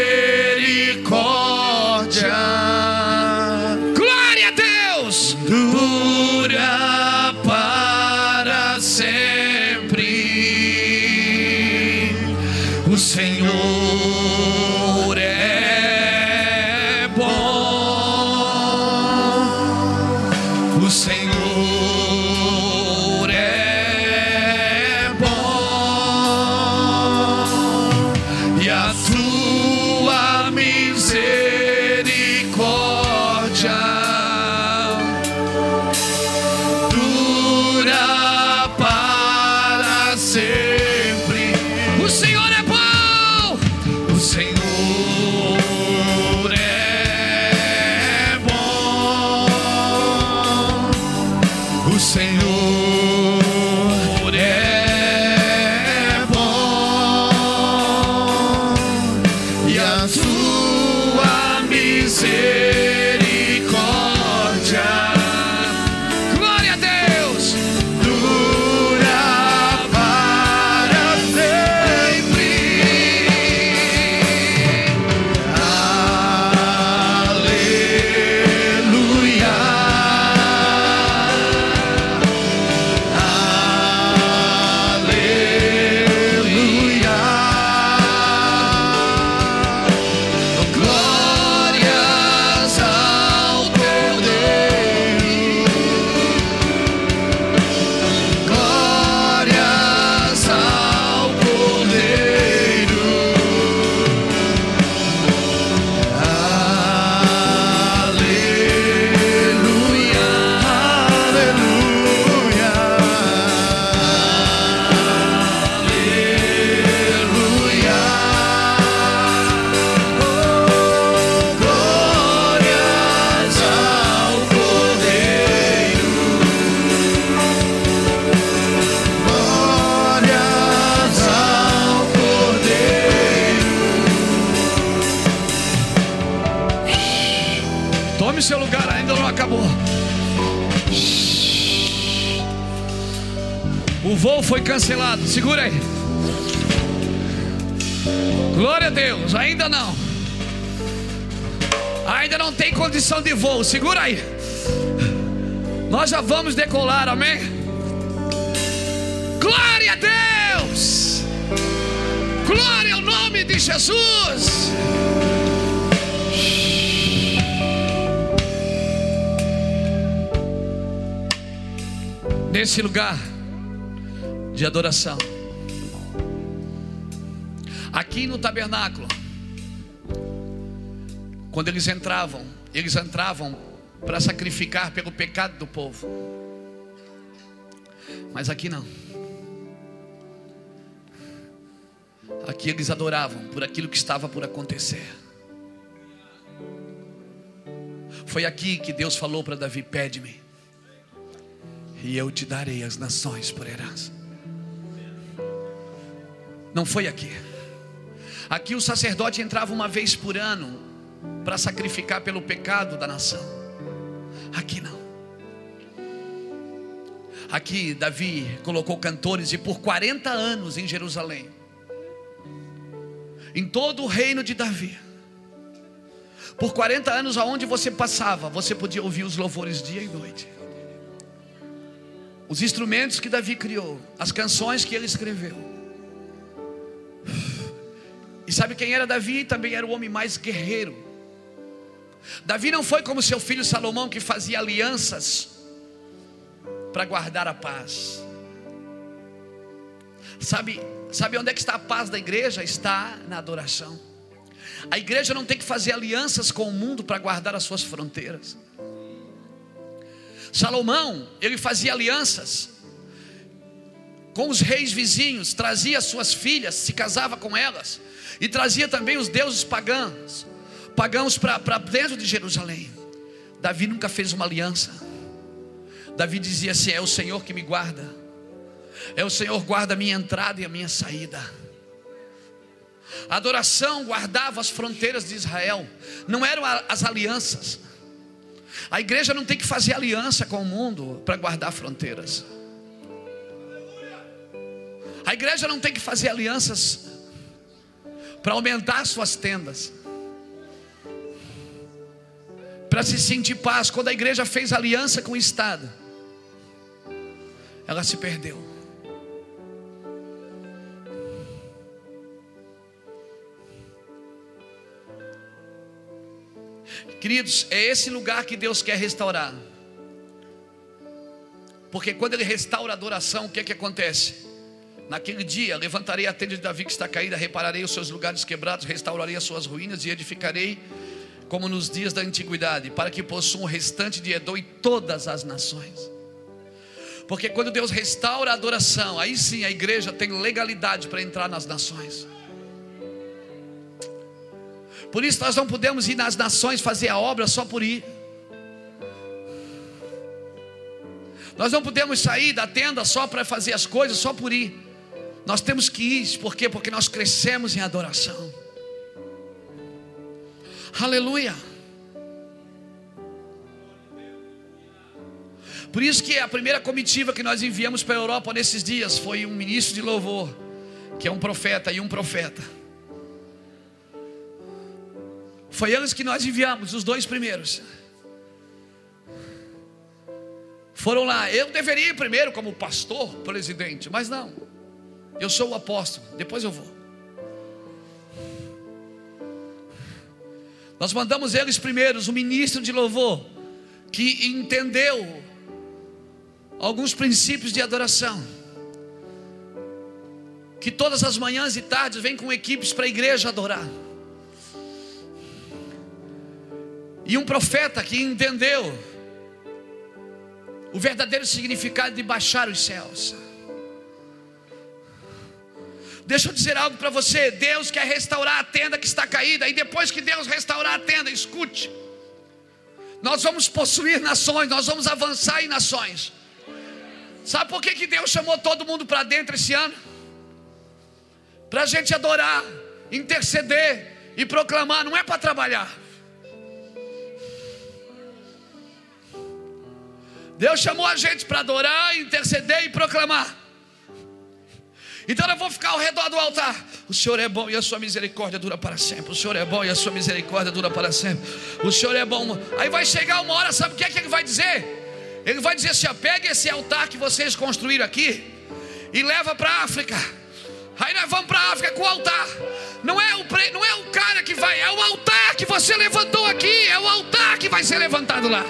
Condição de voo. Segura aí. Nós já vamos decolar. Amém. Glória a Deus. Glória ao nome de Jesus. Nesse lugar de adoração. Aqui no tabernáculo, quando eles entravam, eles entravam para sacrificar pelo pecado do povo. Mas aqui não. Aqui eles adoravam por aquilo que estava por acontecer. Foi aqui que Deus falou para Davi: Pede-me, e eu te darei as nações por herança. Não foi aqui. Aqui o sacerdote entrava uma vez por ano para sacrificar pelo pecado da nação. Aqui não. Aqui Davi colocou cantores e por 40 anos em Jerusalém, em todo o reino de Davi, por 40 anos aonde você passava, você podia ouvir os louvores dia e noite. Os instrumentos que Davi criou, as canções que ele escreveu. E sabe quem era Davi? Também era o homem mais guerreiro. Davi não foi como seu filho Salomão que fazia alianças para guardar a paz. Sabe, sabe onde é que está a paz da igreja? Está na adoração. A igreja não tem que fazer alianças com o mundo para guardar as suas fronteiras. Salomão, ele fazia alianças com os reis vizinhos, trazia suas filhas, se casava com elas, e trazia também os deuses pagãos, pagãos para dentro de Jerusalém. Davi nunca fez uma aliança. Davi dizia assim: É o Senhor que me guarda, é o Senhor guarda a minha entrada e a minha saída. A adoração guardava as fronteiras de Israel, não eram as alianças. A igreja não tem que fazer aliança com o mundo para guardar fronteiras. A igreja não tem que fazer alianças para aumentar suas tendas, para se sentir paz. Quando a igreja fez aliança com o Estado, ela se perdeu. Queridos, é esse lugar que Deus quer restaurar. Porque quando Ele restaura a adoração, o que é que acontece? Naquele dia levantarei a tenda de Davi que está caída, repararei os seus lugares quebrados, restaurarei as suas ruínas e edificarei como nos dias da antiguidade, para que possuam o restante de Edom e todas as nações. Porque quando Deus restaura a adoração, aí sim a igreja tem legalidade para entrar nas nações. Por isso nós não podemos ir nas nações fazer a obra só por ir. Nós não podemos sair da tenda só para fazer as coisas, só por ir. Nós temos que ir, por quê? Porque nós crescemos em adoração. Aleluia. Por isso que a primeira comitiva que nós enviamos para a Europa nesses dias foi um ministro de louvor, que é um profeta e um profeta. Foi eles que nós enviamos, os dois primeiros. Foram lá. Eu deveria ir primeiro como pastor, presidente, mas não. Eu sou o apóstolo, depois eu vou. Nós mandamos eles primeiros, o ministro de louvor, que entendeu alguns princípios de adoração. Que todas as manhãs e tardes vem com equipes para a igreja adorar. E um profeta que entendeu o verdadeiro significado de baixar os céus. Deixa eu dizer algo para você: Deus quer restaurar a tenda que está caída, e depois que Deus restaurar a tenda, escute, nós vamos possuir nações, nós vamos avançar em nações. Sabe por que, que Deus chamou todo mundo para dentro esse ano? Para a gente adorar, interceder e proclamar, não é para trabalhar. Deus chamou a gente para adorar, interceder e proclamar. Então eu vou ficar ao redor do altar. O Senhor é bom e a sua misericórdia dura para sempre. O Senhor é bom e a sua misericórdia dura para sempre. O Senhor é bom. Aí vai chegar uma hora, sabe o que é que ele vai dizer? Ele vai dizer assim: pega esse altar que vocês construíram aqui e leva para a África. Aí nós vamos para a África com o altar. Não é, o, não é o cara que vai, é o altar que você levantou aqui. É o altar que vai ser levantado lá.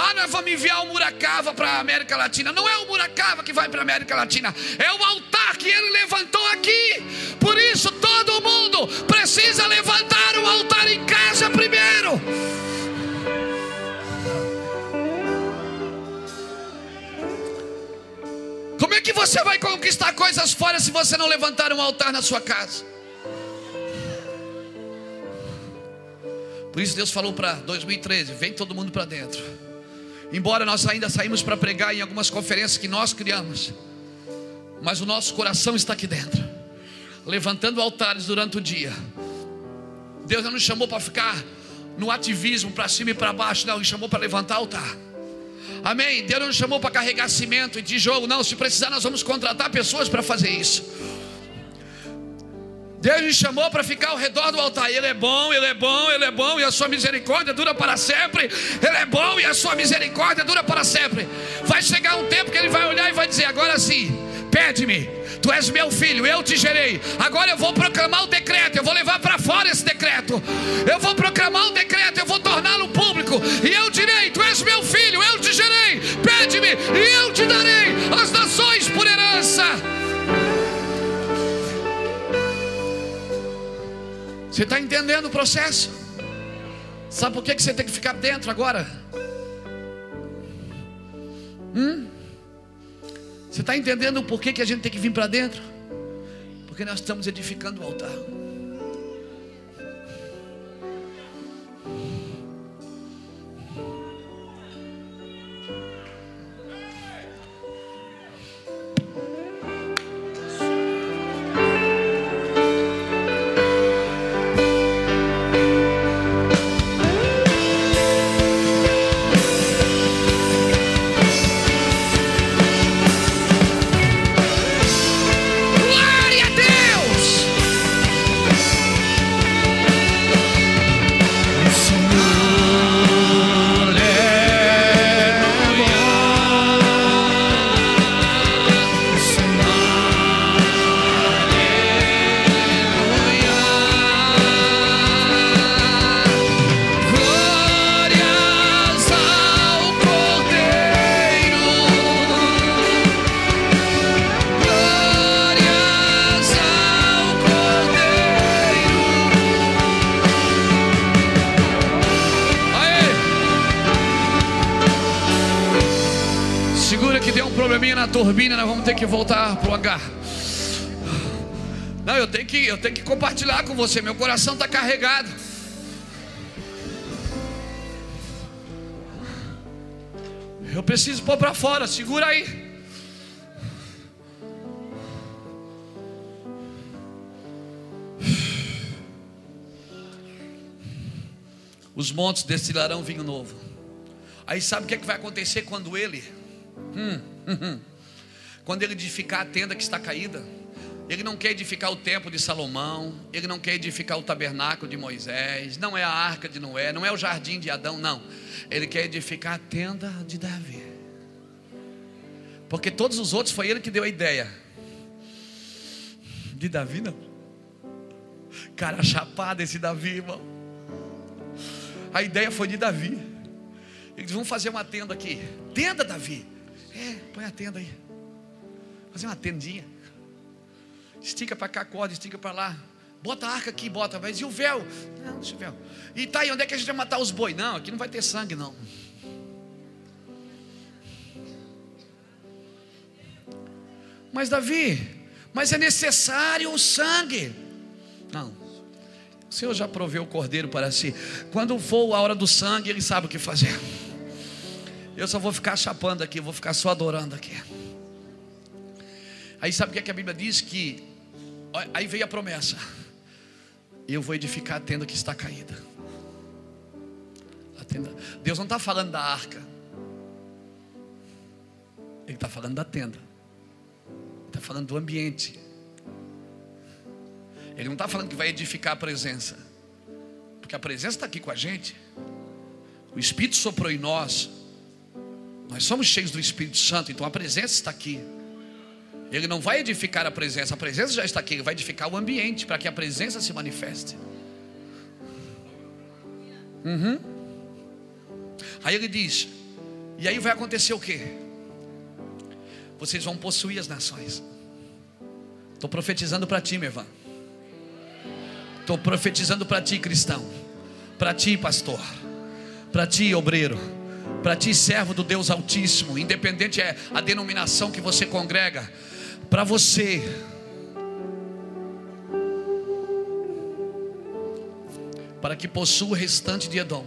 Ah, nós vamos enviar o Muracava para a América Latina. Não é o Muracava que vai para a América Latina, é o altar que ele levantou aqui. Por isso, todo mundo precisa levantar o altar em casa primeiro. Como é que você vai conquistar coisas fora se você não levantar um altar na sua casa? Por isso Deus falou para 2013: vem todo mundo para dentro. Embora nós ainda saímos para pregar em algumas conferências que nós criamos, mas o nosso coração está aqui dentro, levantando altares durante o dia. Deus não nos chamou para ficar no ativismo para cima e para baixo, não, Ele chamou para levantar altar. Amém. Deus não nos chamou para carregar cimento e tijolo, não. Se precisar, nós vamos contratar pessoas para fazer isso. Deus me chamou para ficar ao redor do altar. Ele é bom, ele é bom, ele é bom, e a sua misericórdia dura para sempre. Ele é bom e a sua misericórdia dura para sempre. Vai chegar um tempo que ele vai olhar e vai dizer: agora sim, pede-me. Tu és meu filho, eu te gerei. Agora eu vou proclamar o decreto, eu vou levar para fora esse decreto. Eu vou proclamar o decreto, eu vou torná-lo público. E eu direi: Tu és meu filho, eu te gerei. Pede-me e eu te darei as nações por herança. Você está entendendo o processo? Sabe por que, que você tem que ficar dentro agora? Hum? Você está entendendo por que, que a gente tem que vir para dentro? Porque nós estamos edificando o altar. Que voltar para o hangar. Não, eu tenho que, eu tenho que compartilhar com você. Meu coração está carregado. Eu preciso pôr para fora. Segura aí. Os montes destilarão vinho novo. Aí sabe o que, é que vai acontecer quando ele? Hum, hum, hum. Quando ele edificar a tenda que está caída, ele não quer edificar o templo de Salomão, ele não quer edificar o tabernáculo de Moisés, não é a arca de Noé, não é o jardim de Adão, não. Ele quer edificar a tenda de Davi. Porque todos os outros foi ele que deu a ideia. De Davi não. Cara chapado esse Davi, irmão. A ideia foi de Davi. Eles vão fazer uma tenda aqui. Tenda, Davi. É, põe a tenda aí. Fazer uma tendinha. Estica para cá, corda, estica para lá. Bota a arca aqui, bota. Mas e o véu? Não, deixa o véu. E tá aí, onde é que a gente vai matar os bois? Não, aqui não vai ter sangue, não. Mas Davi, mas é necessário o sangue. Não. O Senhor já proveu o cordeiro para si. Quando for a hora do sangue, ele sabe o que fazer. Eu só vou ficar chapando aqui, vou ficar só adorando aqui. Aí sabe o que, é que a Bíblia diz? Que aí veio a promessa: eu vou edificar a tenda que está caída. Tenda. Deus não está falando da arca, Ele está falando da tenda, está falando do ambiente. Ele não está falando que vai edificar a presença, porque a presença está aqui com a gente. O Espírito soprou em nós, nós somos cheios do Espírito Santo, então a presença está aqui. Ele não vai edificar a presença, a presença já está aqui, ele vai edificar o ambiente para que a presença se manifeste. Uhum. Aí ele diz: e aí vai acontecer o que? Vocês vão possuir as nações. Estou profetizando para ti, irmão. Estou profetizando para ti, cristão. Para ti, pastor. Para ti, obreiro. Para ti, servo do Deus Altíssimo. Independente é a denominação que você congrega. Para você. Para que possua o restante de Edom.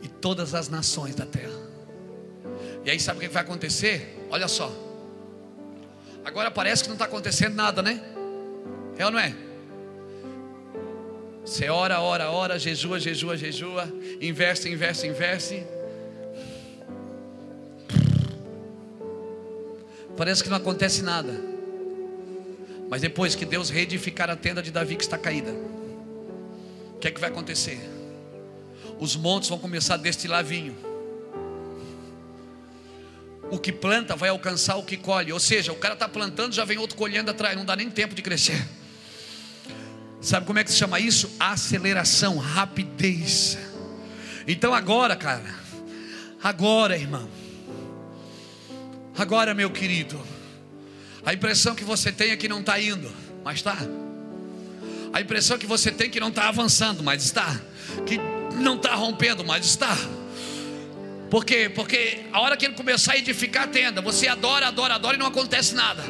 E todas as nações da terra. E aí sabe o que vai acontecer? Olha só. Agora parece que não está acontecendo nada, né? É ou não é? Você ora, ora, ora, jejua, jejua, jejua, investe, investe, investe. Parece que não acontece nada. Mas depois que Deus reedificar a tenda de Davi que está caída, o que é que vai acontecer? Os montes vão começar a destilar vinho. O que planta vai alcançar o que colhe. Ou seja, o cara está plantando, já vem outro colhendo atrás, não dá nem tempo de crescer. Sabe como é que se chama isso? Aceleração, rapidez. Então agora, cara, agora, irmão, agora, meu querido, a impressão que você tem é que não está indo, mas está. A impressão que você tem é que não está avançando, mas está. Que não está rompendo, mas está. Por quê? Porque a hora que ele começar a edificar a tenda, você adora, adora, adora e não acontece nada.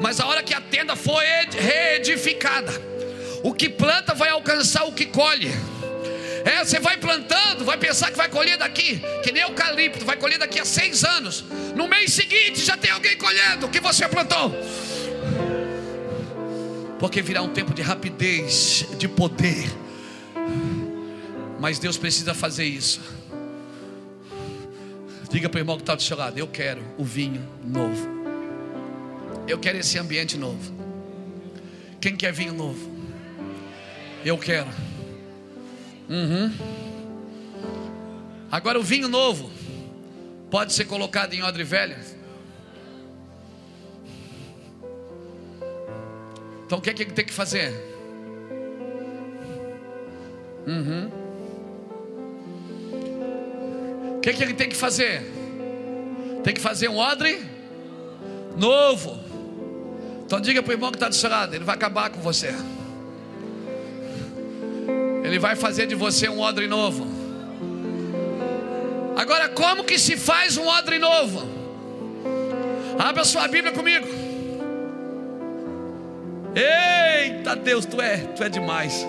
Mas a hora que a tenda for reedificada, o que planta vai alcançar o que colhe. É, você vai plantando, vai pensar que vai colher daqui, que nem eucalipto, vai colher daqui a seis anos. No mês seguinte já tem alguém colhendo o que você plantou. Porque virá um tempo de rapidez, de poder. Mas Deus precisa fazer isso. Diga para o irmão que está do seu lado: Eu quero o vinho novo. Eu quero esse ambiente novo. Quem quer vinho novo? Eu quero. Uhum. Agora o vinho novo pode ser colocado em odre velha. Então o que é que tem que fazer? Uhum. O que é que ele tem que fazer? Tem que fazer um odre novo. Então diga para o irmão que está do seu lado, ele vai acabar com você. Ele vai fazer de você um odre novo. Agora, como que se faz um odre novo? Abra sua Bíblia comigo. Eita Deus, tu é, tu é demais.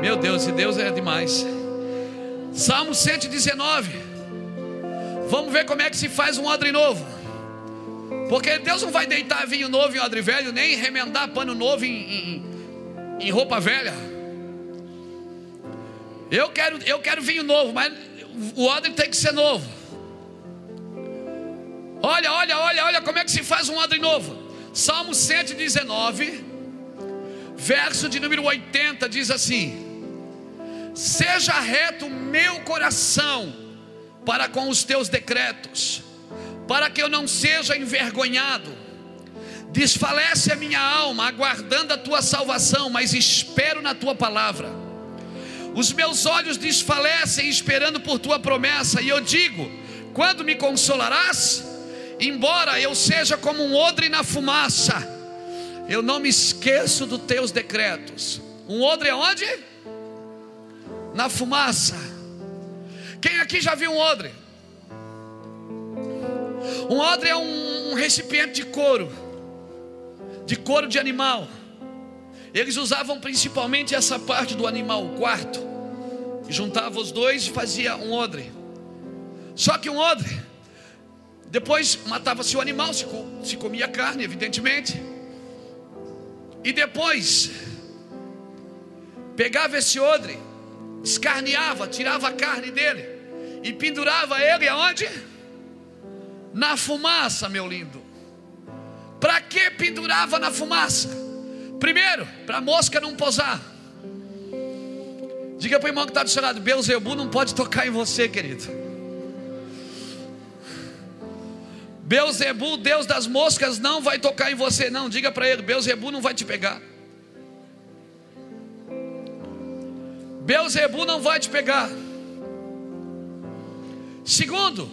Meu Deus, e Deus é demais. Salmo 119. Vamos ver como é que se faz um odre novo. Porque Deus não vai deitar vinho novo em odre velho, nem remendar pano novo em, em, em roupa velha. Eu quero, eu quero vinho novo, mas o odre tem que ser novo. Olha, olha, olha, olha como é que se faz um odre novo. Salmo 119, verso de número 80 diz assim: Seja reto meu coração para com os teus decretos, para que eu não seja envergonhado. Desfalece a minha alma, aguardando a tua salvação, mas espero na tua palavra. Os meus olhos desfalecem esperando por tua promessa, e eu digo: quando me consolarás? Embora eu seja como um odre na fumaça, eu não me esqueço dos teus decretos. Um odre onde? Na fumaça. Quem aqui já viu um odre? Um odre é um recipiente de couro, de couro de animal. Eles usavam principalmente essa parte do animal, o quarto. Juntava os dois e fazia um odre. Só que um odre, depois matava-se o animal, se, se comia carne, evidentemente. E depois pegava esse odre, escarneava, tirava a carne dele e pendurava ele aonde? Na fumaça, meu lindo. Para que pendurava na fumaça? Primeiro, para a mosca não posar. Diga para o irmão que está do seu lado: Beuzebu não pode tocar em você, querido. Beuzebu, Deus das moscas, não vai tocar em você, não. Diga para ele: Beuzebu não vai te pegar. Beuzebu não vai te pegar. Segundo,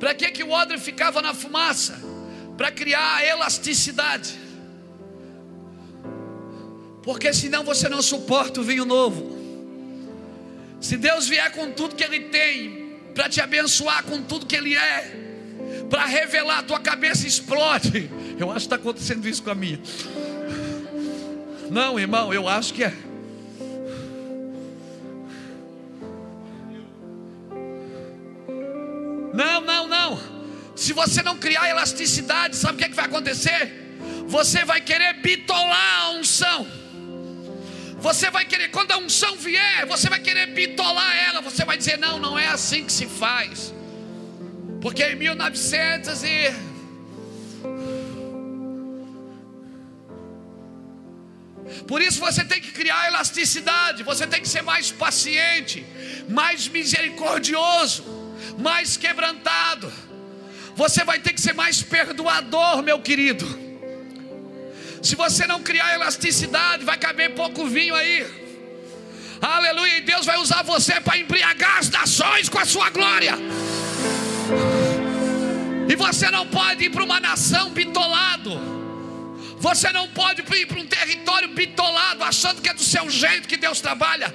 para que, que o odre ficava na fumaça? Para criar elasticidade. Porque senão você não suporta o vinho novo. Se Deus vier com tudo que Ele tem, para te abençoar com tudo que Ele é, para revelar, tua cabeça explode. Eu acho que está acontecendo isso com a minha. Não, irmão, eu acho que é. Não, não, não. Se você não criar elasticidade, sabe o que, é que vai acontecer? Você vai querer bitolar a unção. Você vai querer, quando a unção vier, você vai querer bitolar ela. Você vai dizer: Não, não é assim que se faz. Porque em 1900 e. Por isso você tem que criar elasticidade, você tem que ser mais paciente, mais misericordioso mais quebrantado. Você vai ter que ser mais perdoador, meu querido. Se você não criar elasticidade, vai caber pouco vinho aí. Aleluia. E Deus vai usar você para embriagar as nações com a sua glória. E você não pode ir para uma nação bitolado. Você não pode ir para um território bitolado, achando que é do seu jeito que Deus trabalha.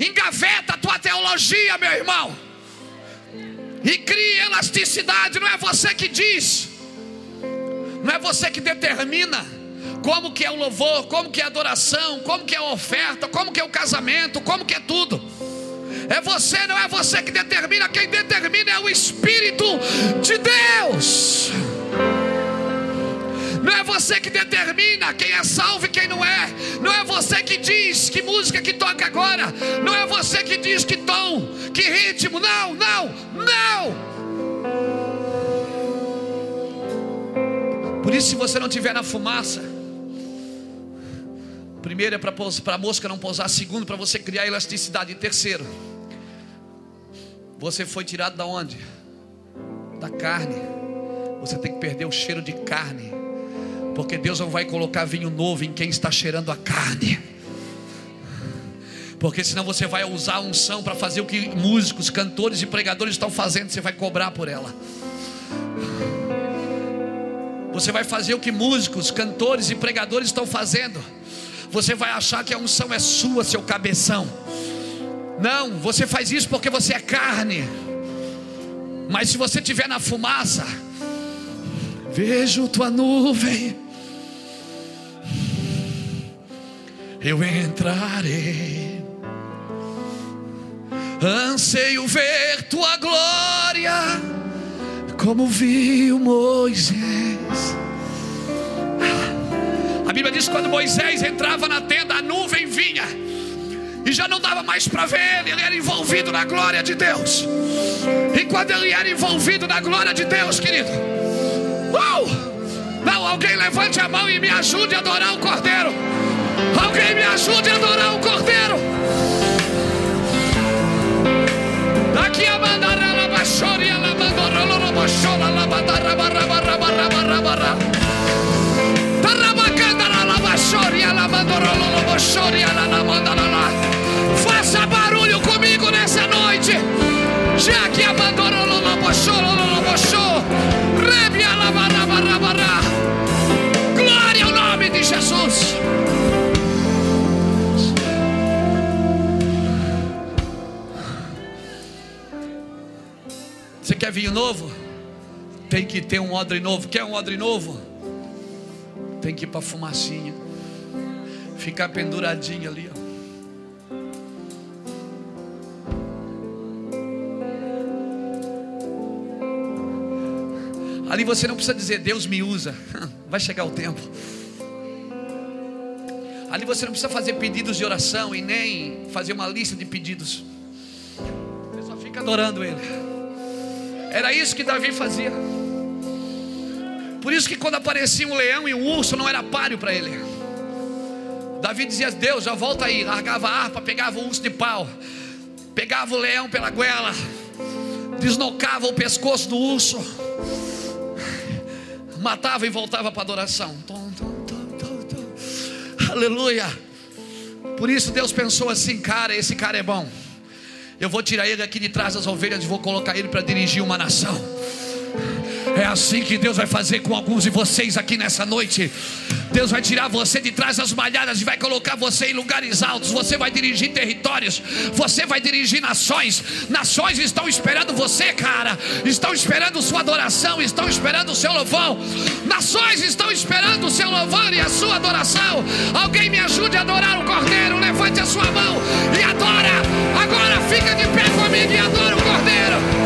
Engaveta a tua teologia, meu irmão e crie elasticidade. Não é você que diz, não é você que determina como que é o louvor, como que é a adoração, como que é a oferta, como que é o casamento, como que é tudo. É você, não é você que determina, quem determina é o Espírito de Deus. Não é você que determina quem é salvo e quem não é. Não é você que diz que música que toca agora. Não é você que diz que tom, que ritmo. Não, não, não. Por isso, se você não estiver na fumaça, primeiro é para a mosca não pousar, segundo, para você criar elasticidade, e terceiro, você foi tirado da onde? Da carne. Você tem que perder o cheiro de carne porque Deus não vai colocar vinho novo em quem está cheirando a carne. Porque senão você vai usar a unção para fazer o que músicos, cantores e pregadores estão fazendo, você vai cobrar por ela. Você vai fazer o que músicos, cantores e pregadores estão fazendo. Você vai achar que a unção é sua, seu cabeção. Não, você faz isso porque você é carne. Mas se você estiver na fumaça, vejo tua nuvem eu entrarei. Anseio ver tua glória, como viu Moisés. A Bíblia diz que quando Moisés entrava na tenda, a nuvem vinha, e já não dava mais para ver ele, ele era envolvido na glória de Deus. E quando ele era envolvido na glória de Deus, querido, uau! Não, alguém levante a mão e me ajude a adorar o Cordeiro. Alguém me ajude a adorar o Cordeiro. Daqui a mandara la bachori a mandora la bachola la bandara barra barra barra barra barra. Tarabacandara la bachori a la mandora la bachori a la mandara. Faça barulho comigo nessa noite. Já que a mandora la bachola quer vinho novo? Tem que ter um odre novo. Quer um odre novo? Tem que ir para fumacinha. Ficar penduradinho ali. Ó. Ali você não precisa dizer Deus me usa. Vai chegar o tempo. Ali você não precisa fazer pedidos de oração e nem fazer uma lista de pedidos. adorando Ele. Era isso que Davi fazia. Por isso que quando aparecia um leão e um urso não era páreo para ele. Davi dizia: Deus, já volta aí. Largava a harpa, pegava o urso de pau, pegava o leão pela goela, deslocava o pescoço do urso, matava e voltava para a adoração. Aleluia. Por isso Deus pensou assim, cara, esse cara é bom. Eu vou tirar ele aqui de trás das ovelhas e vou colocar ele para dirigir uma nação. É assim que Deus vai fazer com alguns de vocês aqui nessa noite. Deus vai tirar você de trás das malhadas e vai colocar você em lugares altos. Você vai dirigir territórios, você vai dirigir nações. Nações estão esperando você, cara. Estão esperando sua adoração, estão esperando o seu louvor. Nações estão esperando o seu louvor e a sua adoração. Alguém me ajude a adorar o Fica de pé comigo e adora o Cordeiro.